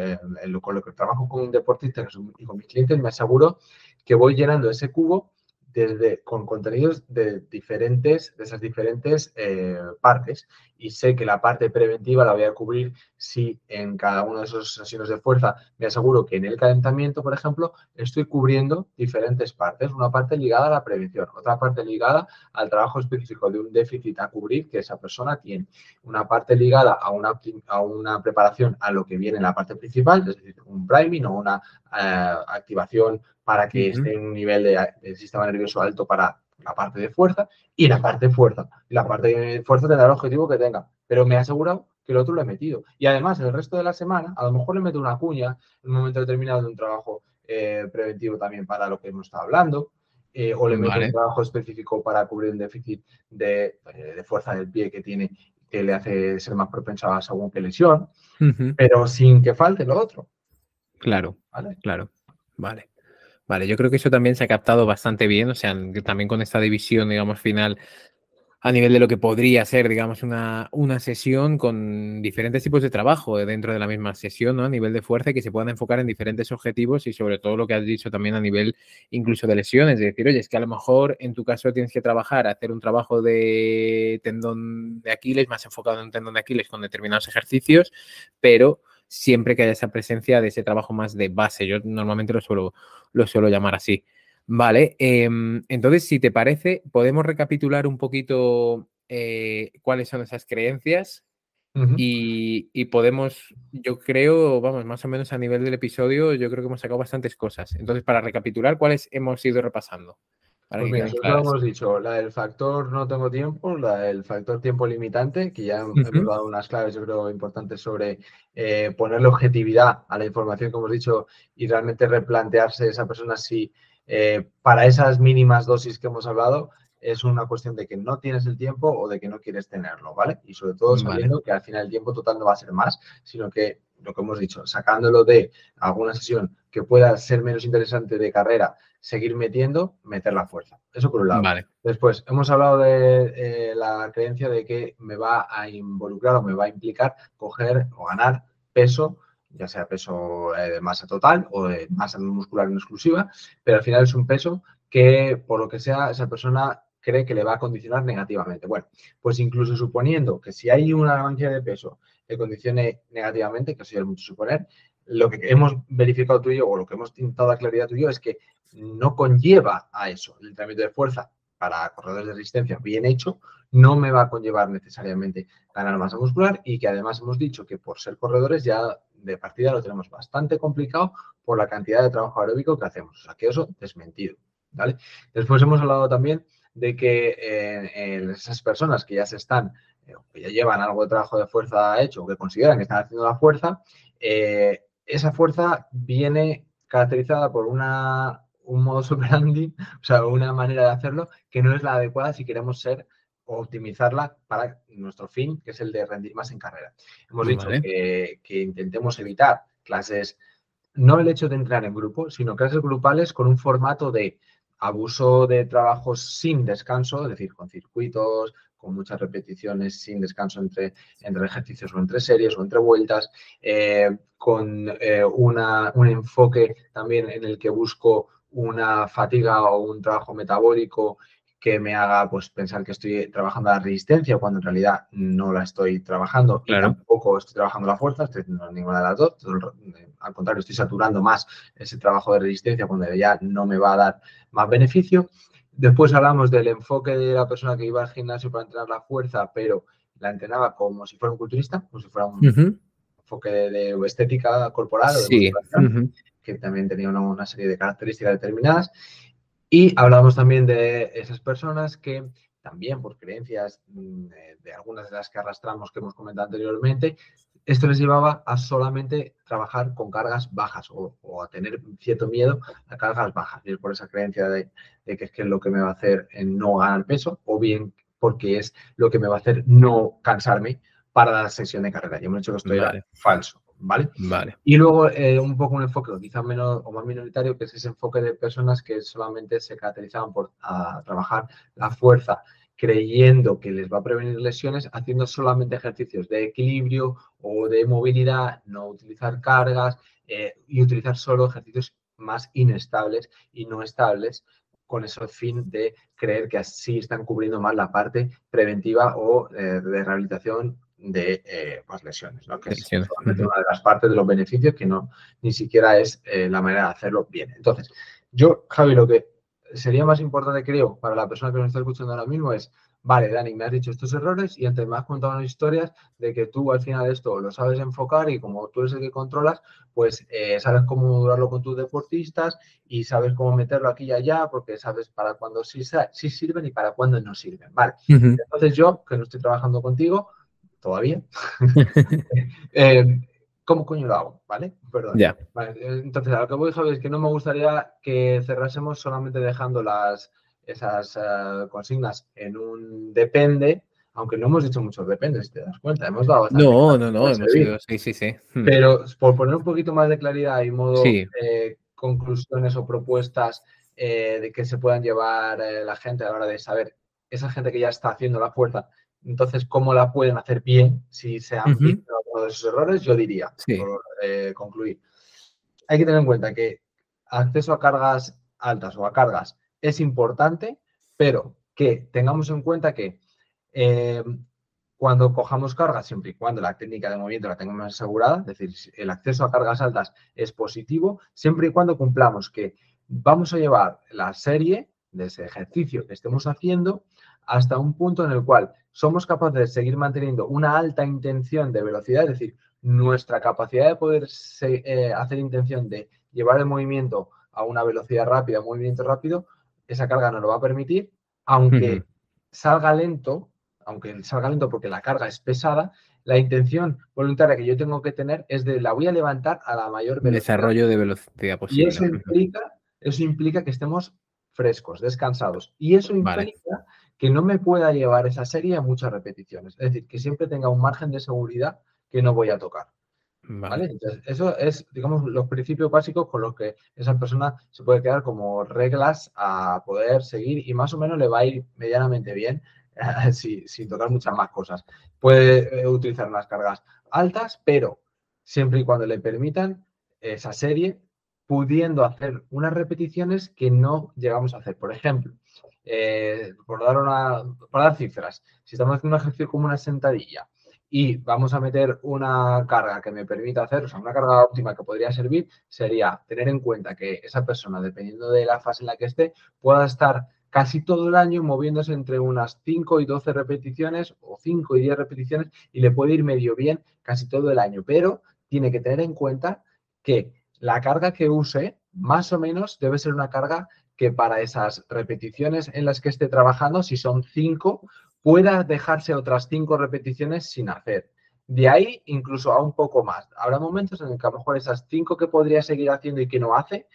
con lo que trabajo con un deportista y con mis clientes, me aseguro que voy llenando ese cubo desde, con contenidos de diferentes, de esas diferentes eh, partes. Y sé que la parte preventiva la voy a cubrir si en cada una de esas sesiones de fuerza me aseguro que en el calentamiento, por ejemplo, estoy cubriendo diferentes partes. Una parte ligada a la prevención, otra parte ligada al trabajo específico de un déficit a cubrir que esa persona tiene. Una parte ligada a una, a una preparación a lo que viene en la parte principal, es decir, un priming o una eh, activación para que esté en un nivel de, sistema nervioso alto para la parte de fuerza y la parte de fuerza. Y la parte de fuerza tendrá el objetivo que tenga, pero me ha asegurado que el otro lo he metido. Y además, el resto de la semana, a lo mejor le meto una cuña en un momento determinado de un trabajo eh, preventivo también para lo que hemos estado hablando, eh, o le meto un trabajo específico para cubrir el déficit de, eh, de, fuerza del pie que tiene, que le hace ser más propenso a según qué lesión, pero sin que falte lo otro. Claro, ¿Vale? claro, vale. Vale, yo creo que eso también se ha captado bastante bien, o sea, también con esta división, digamos, final a nivel de lo que podría ser, digamos, una, una sesión con diferentes tipos de trabajo dentro de la misma sesión, ¿no? A nivel de fuerza y que se puedan enfocar en diferentes objetivos y sobre todo lo que has dicho también a nivel incluso de lesiones, es decir, oye, es que a lo mejor en tu caso tienes que trabajar, hacer un trabajo de tendón de Aquiles, más enfocado en un tendón de Aquiles con determinados ejercicios, pero siempre que haya esa presencia de ese trabajo más de base. Yo normalmente lo suelo, lo suelo llamar así. Vale, em, entonces, si te parece, podemos recapitular un poquito eh, cuáles son esas creencias y, y, podemos, yo creo, vamos, más o menos a nivel del episodio, yo creo que hemos sacado bastantes cosas. Entonces, para recapitular, ¿cuáles hemos ido repasando? Pues hemos dicho, la del factor no tengo tiempo, la del factor tiempo limitante, que ya hemos dado unas claves, yo creo, importantes sobre eh, ponerle objetividad a la información que hemos dicho y realmente replantearse esa persona si eh, para esas mínimas dosis que hemos hablado es una cuestión de que no tienes el tiempo o de que no quieres tenerlo, ¿vale? Y sobre todo sabiendo que al final el tiempo total no va a ser más, sino que lo que hemos dicho, sacándolo de alguna sesión que pueda ser menos interesante de carrera, seguir metiendo, meter la fuerza. Eso por un lado. Después, hemos hablado de eh, la creencia de que me va a involucrar o me va a implicar coger o ganar peso, ya sea peso eh, de masa total o de masa muscular en exclusiva, pero al final es un peso que, por lo que sea, esa persona cree que le va a condicionar negativamente. Bueno, pues incluso suponiendo que si hay una ganancia de peso que condicione negativamente, que eso ya es mucho suponer, lo que hemos verificado tú y yo, o lo que hemos intentado claridad tú y yo, es que no conlleva a eso el entrenamiento de fuerza para corredores de resistencia bien hecho, no me va a conllevar necesariamente ganar masa muscular y que además hemos dicho que por ser corredores ya de partida lo tenemos bastante complicado por la cantidad de trabajo aeróbico que hacemos. O sea, que eso desmentido. ¿vale? Después hemos hablado también de que eh, esas personas que ya se están, eh, que ya llevan algo de trabajo de fuerza hecho que consideran que están haciendo la fuerza, eh, esa fuerza viene caracterizada por una, un modo operandi, o sea, una manera de hacerlo que no es la adecuada si queremos ser o optimizarla para nuestro fin, que es el de rendir más en carrera. Hemos dicho que, que intentemos evitar clases, no el hecho de entrar en grupo, sino clases grupales con un formato de abuso de trabajos sin descanso, es decir, con circuitos, con muchas repeticiones sin descanso entre, entre ejercicios o entre series o entre vueltas, eh, con eh, una, un enfoque también en el que busco una fatiga o un trabajo metabólico que me haga pues pensar que estoy trabajando la resistencia cuando en realidad no la estoy trabajando y tampoco estoy trabajando la fuerza, estoy haciendo ninguna de las dos. Al contrario, estoy saturando más ese trabajo de resistencia cuando ya no me va a dar más beneficio. Después hablamos del enfoque de la persona que iba al gimnasio para entrenar la fuerza, pero la entrenaba como si fuera un culturista, como si fuera un enfoque de, estética corporal o de que también tenía una serie de características determinadas. Y hablamos también de esas personas que también por creencias mm, de, algunas de las que arrastramos que hemos comentado anteriormente, esto les llevaba a solamente trabajar con cargas bajas o, a tener cierto miedo a cargas bajas. Es por esa creencia de, que es que es lo que me va a hacer en no ganar peso o bien porque es lo que me va a hacer no cansarme para la sesión de carrera. Y hemos dicho que esto era falso. ¿vale? Vale. Y luego eh, un poco un enfoque quizás menos o más minoritario, que es ese enfoque de personas que solamente se caracterizaban por trabajar la fuerza creyendo que les va a prevenir lesiones, haciendo solamente ejercicios de equilibrio o de movilidad, no utilizar cargas eh, y utilizar solo ejercicios más inestables y no estables con ese fin de creer que así están cubriendo más la parte preventiva o eh, de rehabilitación de eh, pues, lesiones, ¿no? que es una de las partes de los beneficios que no ni siquiera es eh, la manera de hacerlo bien. Entonces, yo, Javi, lo que sería más importante, creo, para la persona que nos está escuchando ahora mismo es, vale, Dani, me has dicho estos errores y antes me has contado unas historias de que tú al final esto lo sabes enfocar y como tú eres el que controlas, pues eh, sabes cómo modurarlo con tus deportistas y sabes cómo meterlo aquí y allá porque sabes para cuándo sí, sí sirven y para cuándo no sirven, ¿vale? Entonces yo, que no estoy trabajando contigo, todavía. Eh, ¿Cómo coño lo hago? ¿Vale? Perdón. entonces, a lo que voy, Javi, es que no me gustaría que cerrásemos solamente dejando las, esas eh, consignas en un depende, aunque no hemos dicho muchos depende, si te das cuenta. Hemos dado No, no, no, hemos ido, sí, sí, sí. Hmm. Pero por poner un poquito más de claridad y modo eh, conclusiones o propuestas de que se puedan llevar la gente a la hora de saber esa gente que ya está haciendo la fuerza entonces, ¿cómo la pueden hacer bien si se han visto algunos de esos errores? Yo diría, por eh, concluir. Hay que tener en cuenta que acceso a cargas altas o a cargas es importante, pero que tengamos en cuenta que eh, cuando cojamos cargas, siempre y cuando la técnica de movimiento la tengamos asegurada, es decir, el acceso a cargas altas es positivo, siempre y cuando cumplamos que vamos a llevar la serie de ese ejercicio que estemos haciendo hasta un punto en el cual somos capaces de seguir manteniendo una alta intención de velocidad, es decir, nuestra capacidad de poder eh, hacer intención de llevar el movimiento a una velocidad rápida, movimiento rápido, esa carga nos lo va a permitir, aunque salga lento, aunque salga lento porque la carga es pesada, la intención voluntaria que yo tengo que tener es de la voy a levantar a la mayor velocidad. Desarrollo de velocidad posible. Y eso implica, eso implica que estemos frescos, descansados. Y eso implica que no me pueda llevar esa serie a muchas repeticiones. Es decir, que siempre tenga un margen de seguridad que no voy a tocar. Vale. Entonces, eso es, digamos, los principios básicos con los que esa persona se puede quedar como reglas a poder seguir y más o menos le va a ir medianamente bien sin tocar muchas más cosas. Puede eh, utilizar unas cargas altas, pero siempre y cuando le permitan esa serie, pudiendo hacer unas repeticiones que no llegamos a hacer. Por ejemplo, eh, por, dar dar cifras, si estamos haciendo un ejercicio como una sentadilla y vamos a meter una carga que me permita hacer, o sea, una carga óptima que podría servir, sería tener en cuenta que esa persona, dependiendo de la fase en la que esté, pueda estar casi todo el año moviéndose entre unas 5 y 12 repeticiones o 5 y 10 repeticiones y le puede ir medio bien casi todo el año, pero tiene que tener en cuenta que la carga que use más o menos debe ser una carga que para esas repeticiones en las que esté trabajando, si son 5, pueda dejarse otras 5 repeticiones sin hacer. De ahí incluso a un poco más. Habrá momentos en el que a lo mejor esas 5 que podría seguir haciendo y que no hace,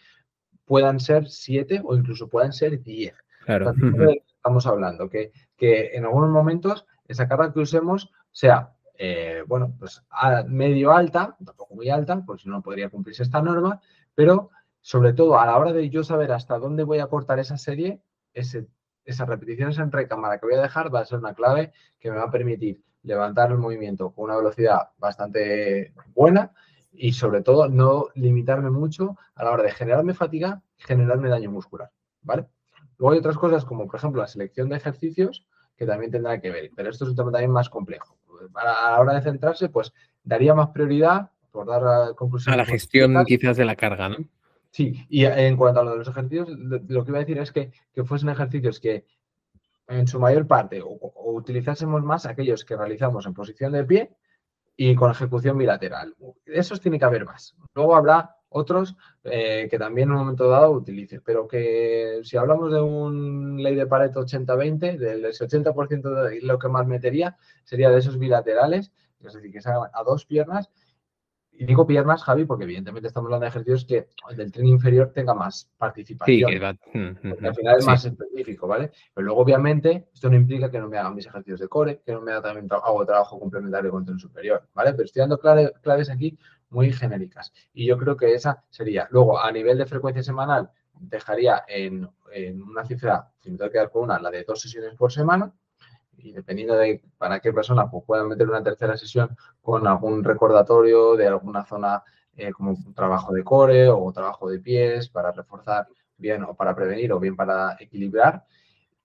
puedan ser 7 o incluso puedan ser 10. Claro. estamos hablando, que, que en algunos momentos esa carga que usemos sea eh, bueno, pues a medio alta, tampoco muy alta, pues si no podría cumplirse esta norma, pero sobre todo a la hora de yo saber hasta dónde voy a cortar esa serie, ese, esas repeticiones en recámara que voy a dejar va a ser una clave que me va a permitir levantar el movimiento con una velocidad bastante buena y sobre todo no limitarme mucho a la hora de generarme fatiga y generarme daño muscular, ¿vale? Luego hay otras cosas como, por ejemplo, la selección de ejercicios que también tendrá que ver, pero esto es un tema también más complejo a la hora de centrarse, pues daría más prioridad, por dar conclusión. A la gestión quizás de la carga, ¿no? Sí, y en cuanto a lo de los ejercicios, lo que iba a decir es que, que fuesen ejercicios que en su mayor parte o, utilizásemos más aquellos que realizamos en posición de pie y con ejecución bilateral. Esos tiene que haber más. Luego habrá otros eh, que también en un momento dado utilice, pero que si hablamos de un ley de Pareto 80-20, del 80% de lo que más metería sería de esos bilaterales, es decir, que se hagan a dos piernas y digo piernas, Javi, porque evidentemente estamos hablando de ejercicios que el tren inferior tenga más participación. Sí, mm, mm, porque al mm, final es más específico, ¿vale? Pero luego, obviamente, esto no implica que no me hagan mis ejercicios de core, que no me haga también hago trabajo complementario con tren superior, ¿vale? Pero estoy dando claves aquí muy genéricas. Y yo creo que esa sería. Luego, a nivel de frecuencia semanal, dejaría en, en una cifra, si me tengo que quedar con una, la de dos sesiones por semana, y dependiendo de para qué persona, pues puedan meter una tercera sesión con algún recordatorio de alguna zona eh, como un trabajo de core o trabajo de pies para reforzar bien o para prevenir o bien para equilibrar.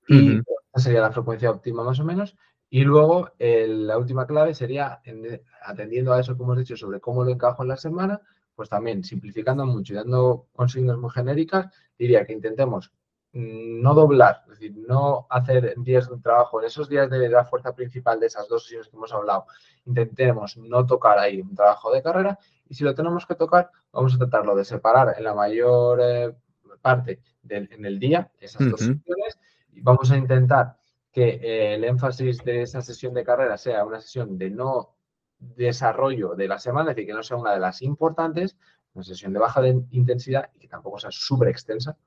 Y esa sería la frecuencia óptima más o menos. Y luego la última clave sería, atendiendo a eso que hemos dicho sobre cómo lo encajo en la semana, pues también simplificando mucho y dando consignas muy genéricas, diría que intentemos no doblar, es decir, no hacer días de trabajo en esos días de la fuerza principal de esas dos sesiones que hemos hablado. Intentemos no tocar ahí un trabajo de carrera y si lo tenemos que tocar, vamos a tratarlo de separar en la mayor eh, parte en el día esas dos sesiones y vamos a intentar que eh, el énfasis de esa sesión de carrera sea una sesión de no desarrollo de la semana, es decir, que no sea una de las importantes, una sesión de baja intensidad y que tampoco sea súper extensa,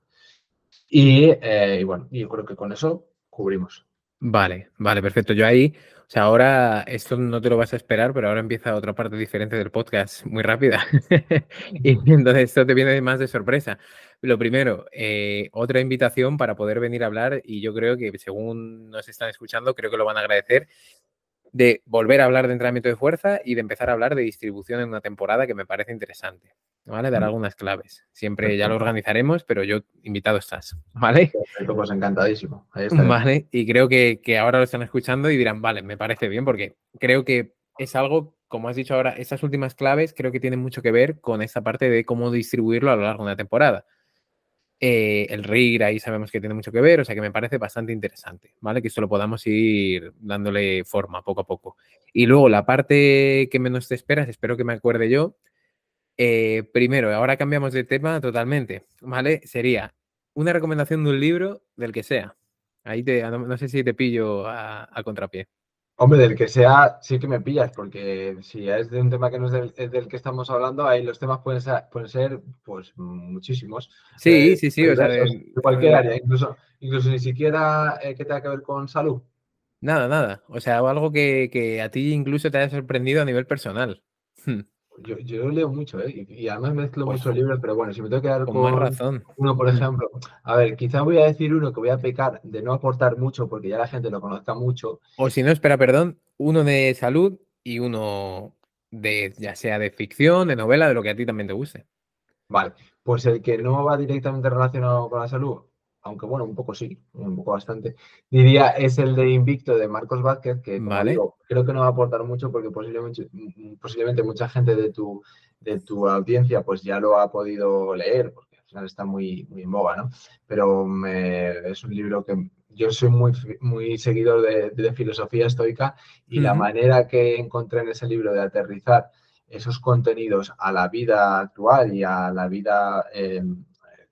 eh, y, bueno, yo creo que con eso cubrimos. Vale, vale, perfecto. Yo ahí, o sea, ahora esto no te lo vas a esperar, pero ahora empieza otra parte diferente del podcast muy rápida. y entonces esto te viene más de sorpresa. Lo primero, eh, otra invitación para poder venir a hablar y yo creo que según nos están escuchando, creo que lo van a agradecer de volver a hablar de entrenamiento de fuerza y de empezar a hablar de distribución en una temporada que me parece interesante, ¿vale? Dar algunas claves. Siempre ya lo organizaremos, pero yo invitado estás, ¿vale? pues encantadísimo. vale, y creo que, que, ahora lo están escuchando y dirán, vale, me parece bien, porque creo que es algo, como has dicho ahora, estas últimas claves creo que tienen mucho que ver con esta parte de cómo distribuirlo a lo largo de una temporada. Eh, el RIR ahí sabemos que tiene mucho que ver, o sea que me parece bastante interesante, ¿vale? Que esto lo podamos ir dándole forma poco a poco. Y luego la parte que menos te esperas, espero que me acuerde yo. Eh, primero, ahora cambiamos de tema totalmente, ¿vale? Sería una recomendación de un libro del que sea. Ahí te, no, sé si te pillo a contrapié. Hombre, del que sea, sí que me pillas, porque si es de un tema que no es del, que estamos hablando, ahí los temas pueden ser, pueden ser pues muchísimos. Sí, eh, sí, sí. O sea, de, cualquier área, incluso, incluso ni siquiera eh, que tenga que ver con salud. Nada, nada. O sea, algo que, que a ti incluso te haya sorprendido a nivel personal. Yo, yo leo mucho, ¿eh? Y, además mezclo pues muchos libros, pero bueno, si me tengo que dar con, más razón. uno, por ejemplo, a ver, quizá voy a decir uno que voy a pecar de no aportar mucho porque ya la gente lo conozca mucho. O si no, espera, perdón, uno de salud y uno de, ya sea de ficción, de novela, de lo que a ti también te guste. Vale, pues el que no va directamente relacionado con la salud, aunque bueno, un poco sí, un poco bastante, diría es el de Invicto de Marcos Vázquez, que creo que no va a aportar mucho porque posiblemente, posiblemente mucha gente de tu, de tu audiencia pues ya lo ha podido leer, porque al final está muy, muy en boga, ¿no? Pero es un libro que yo soy muy, muy seguidor de, filosofía estoica y la manera que encontré en ese libro de aterrizar esos contenidos a la vida actual y a la vida em,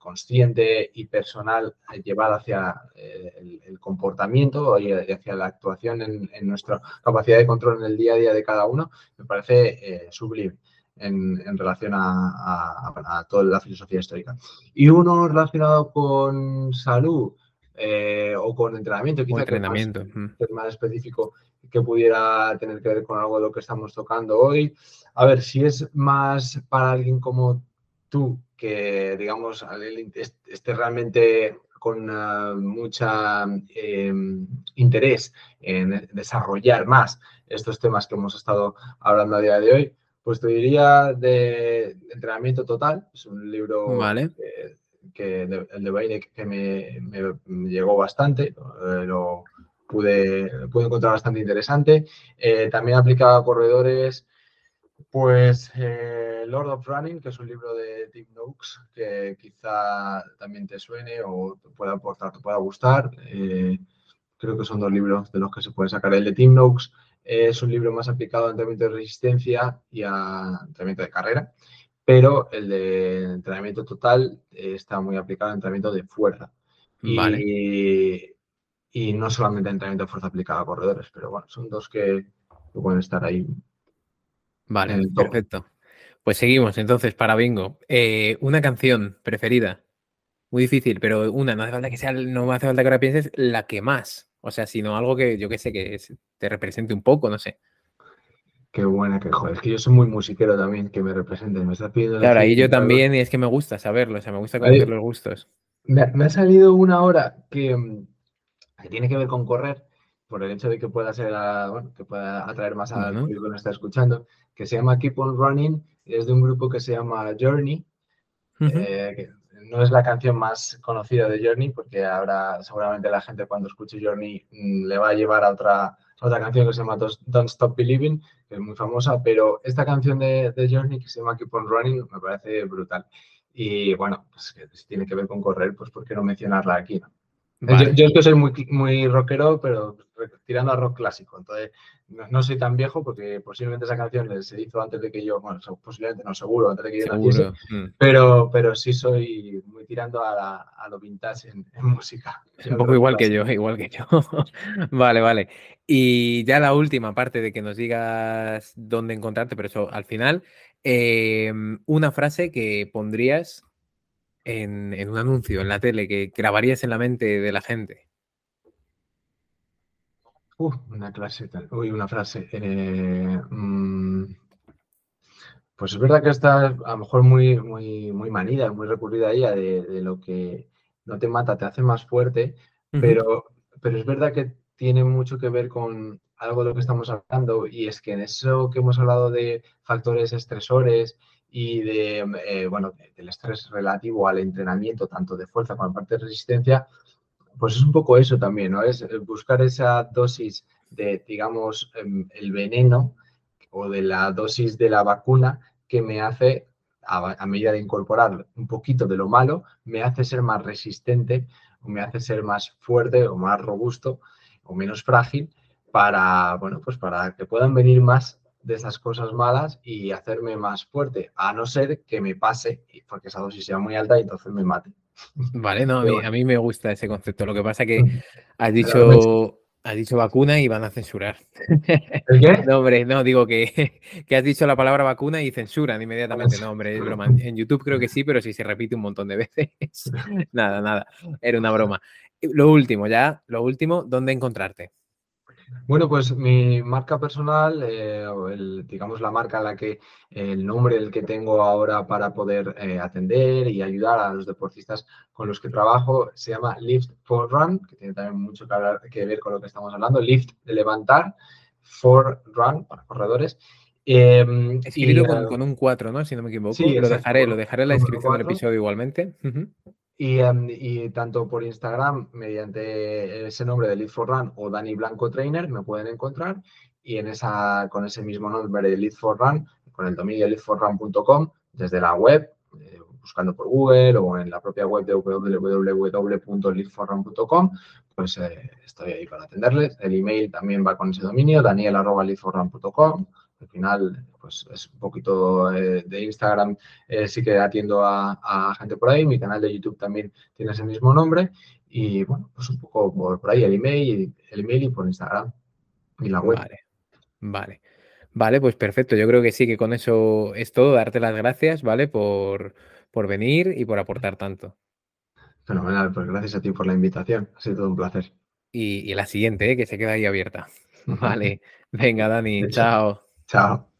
consciente y personal llevada hacia eh, el, comportamiento y hacia la actuación en, nuestra capacidad de control en el día a día de cada uno, me parece eh, sublime. En, relación a, toda la filosofía histórica. Y uno relacionado con salud eh, o con entrenamiento, quizá entrenamiento. Que más, específico que pudiera tener que ver con algo de lo que estamos tocando hoy. A ver, si es más para alguien como tú, que digamos esté realmente con uh, mucha em, interés en desarrollar más estos temas que hemos estado hablando a día de hoy, pues te diría de entrenamiento total. Es un libro que, el de Baine que me, llegó bastante, eh, lo pude, pude encontrar bastante interesante. Eh, también aplicaba a corredores pues eh, Lord of Running, que es un libro de Tim Noakes que quizá también te suene o te pueda aportar, te pueda gustar. Eh, creo que son dos libros de los que se puede sacar. El de Tim Noakes es un libro más aplicado a entrenamiento de resistencia y a entrenamiento de carrera, pero el de entrenamiento total está muy aplicado a entrenamiento de fuerza. Y, y no solamente entrenamiento de fuerza aplicado a corredores, pero bueno, son dos que pueden estar ahí Vale, perfecto. Pues seguimos entonces para Bingo. Eh, una canción preferida. Muy difícil, pero una, no hace falta que sea, no hace falta que ahora pienses la que más. O sea, sino algo que yo que sé que te represente un poco, no sé. Qué buena, que joder. Es que yo soy muy musiquero también, que me represente. Me está pidiendo. Claro, y yo también, y es que me gusta saberlo, o sea, me gusta conocer los gustos. Me, ha salido una hora que, que tiene que ver con correr por el hecho de que pueda ser, bueno, que pueda atraer más al público que nos está escuchando, que se llama Keep on Running, es de un grupo que se llama Journey, eh, que no es la canción más conocida de Journey, porque ahora seguramente la gente cuando escuche Journey mm, le va a llevar a otra, otra canción que se llama Don't Stop Believing, que es muy famosa, pero esta canción de, de Journey que se llama Keep on Running me parece brutal. Y bueno, pues que si tiene que ver con correr, pues ¿por qué no mencionarla aquí? ¿no? Yo, es que soy muy, muy rockero, pero tirando a rock clásico. Entonces, no, soy tan viejo porque posiblemente esa canción se hizo antes de que yo, bueno, posiblemente no, seguro, antes de que yo naciese. Mm. Pero, pero sí soy muy tirando a, a lo vintage en, música. Un poco igual que yo, igual que yo. vale, vale. Y ya la última parte de que nos digas dónde encontrarte, pero eso al final, em, una frase que pondrías en, un anuncio en la tele que grabarías en la mente de la gente? una clase, uy, una frase. Eh, mm, pues es verdad que está a lo mejor muy, muy, muy manida, muy recurrida ella de, lo que no te mata, te hace más fuerte, pero, pero es verdad que tiene mucho que ver con algo de lo que estamos hablando y es que en eso que hemos hablado de factores estresores y de, eh, bueno, del estrés relativo al entrenamiento, tanto de fuerza como parte de resistencia, pues es un poco eso también, ¿no? Es buscar esa dosis de, digamos, em, el veneno o de la dosis de la vacuna que me hace, a, medida de incorporar un poquito de lo malo, me hace ser más resistente o me hace ser más fuerte o más robusto o menos frágil para, bueno, pues para que puedan venir más de esas cosas malas y hacerme más fuerte, a no ser que me pase, porque esa dosis sea muy alta y entonces me mate. Vale, no, a mí, me gusta ese concepto. Lo que pasa que has dicho, has dicho vacuna y van a censurar. ¿El qué? No, hombre, no, digo que, que has dicho la palabra vacuna y censuran inmediatamente. No, hombre, es broma. En YouTube creo que sí, pero si se repite un montón de veces. nada, nada, era una broma. Lo último, ya, lo último, ¿dónde encontrarte? Bueno, pues mi marca personal, eh, digamos la marca en la que el nombre el que tengo ahora para poder eh, atender y ayudar a los deportistas con los que trabajo se llama Lift for Run, que tiene también mucho que, hablar, que ver con lo que estamos hablando. Lift de levantar, for Run para corredores. Eh, Escrito con, un 4, ¿no? Si no me equivoco. Sí, lo dejaré, lo dejaré en la descripción del episodio igualmente. Em, y, tanto por Instagram, mediante ese nombre de Lead for Run o Dani Blanco Trainer, me pueden encontrar. Y en esa, con ese mismo nombre de Lead for Run, con el dominio leadforrun.com, desde la web, eh, buscando por Google o en la propia web de www.leadforrun.com, pues eh, estoy ahí para atenderles. El email también va con ese dominio, daniel.leadforrun.com. Al final, pues es un poquito eh, de Instagram, eh, sí que atiendo a, gente por ahí. Mi canal de YouTube también tiene ese mismo nombre. Y bueno, pues un poco por, ahí el email, el email y por Instagram y la web. Vale, vale. Vale, pues perfecto. Yo creo que sí, que con eso es todo. Darte las gracias, ¿vale? Por, por venir y por aportar tanto. Fenomenal, pues gracias a ti por la invitación. Ha sido todo un placer. Y, la siguiente, ¿eh? que se queda ahí abierta. Vale. Venga, Dani, chao. Chao.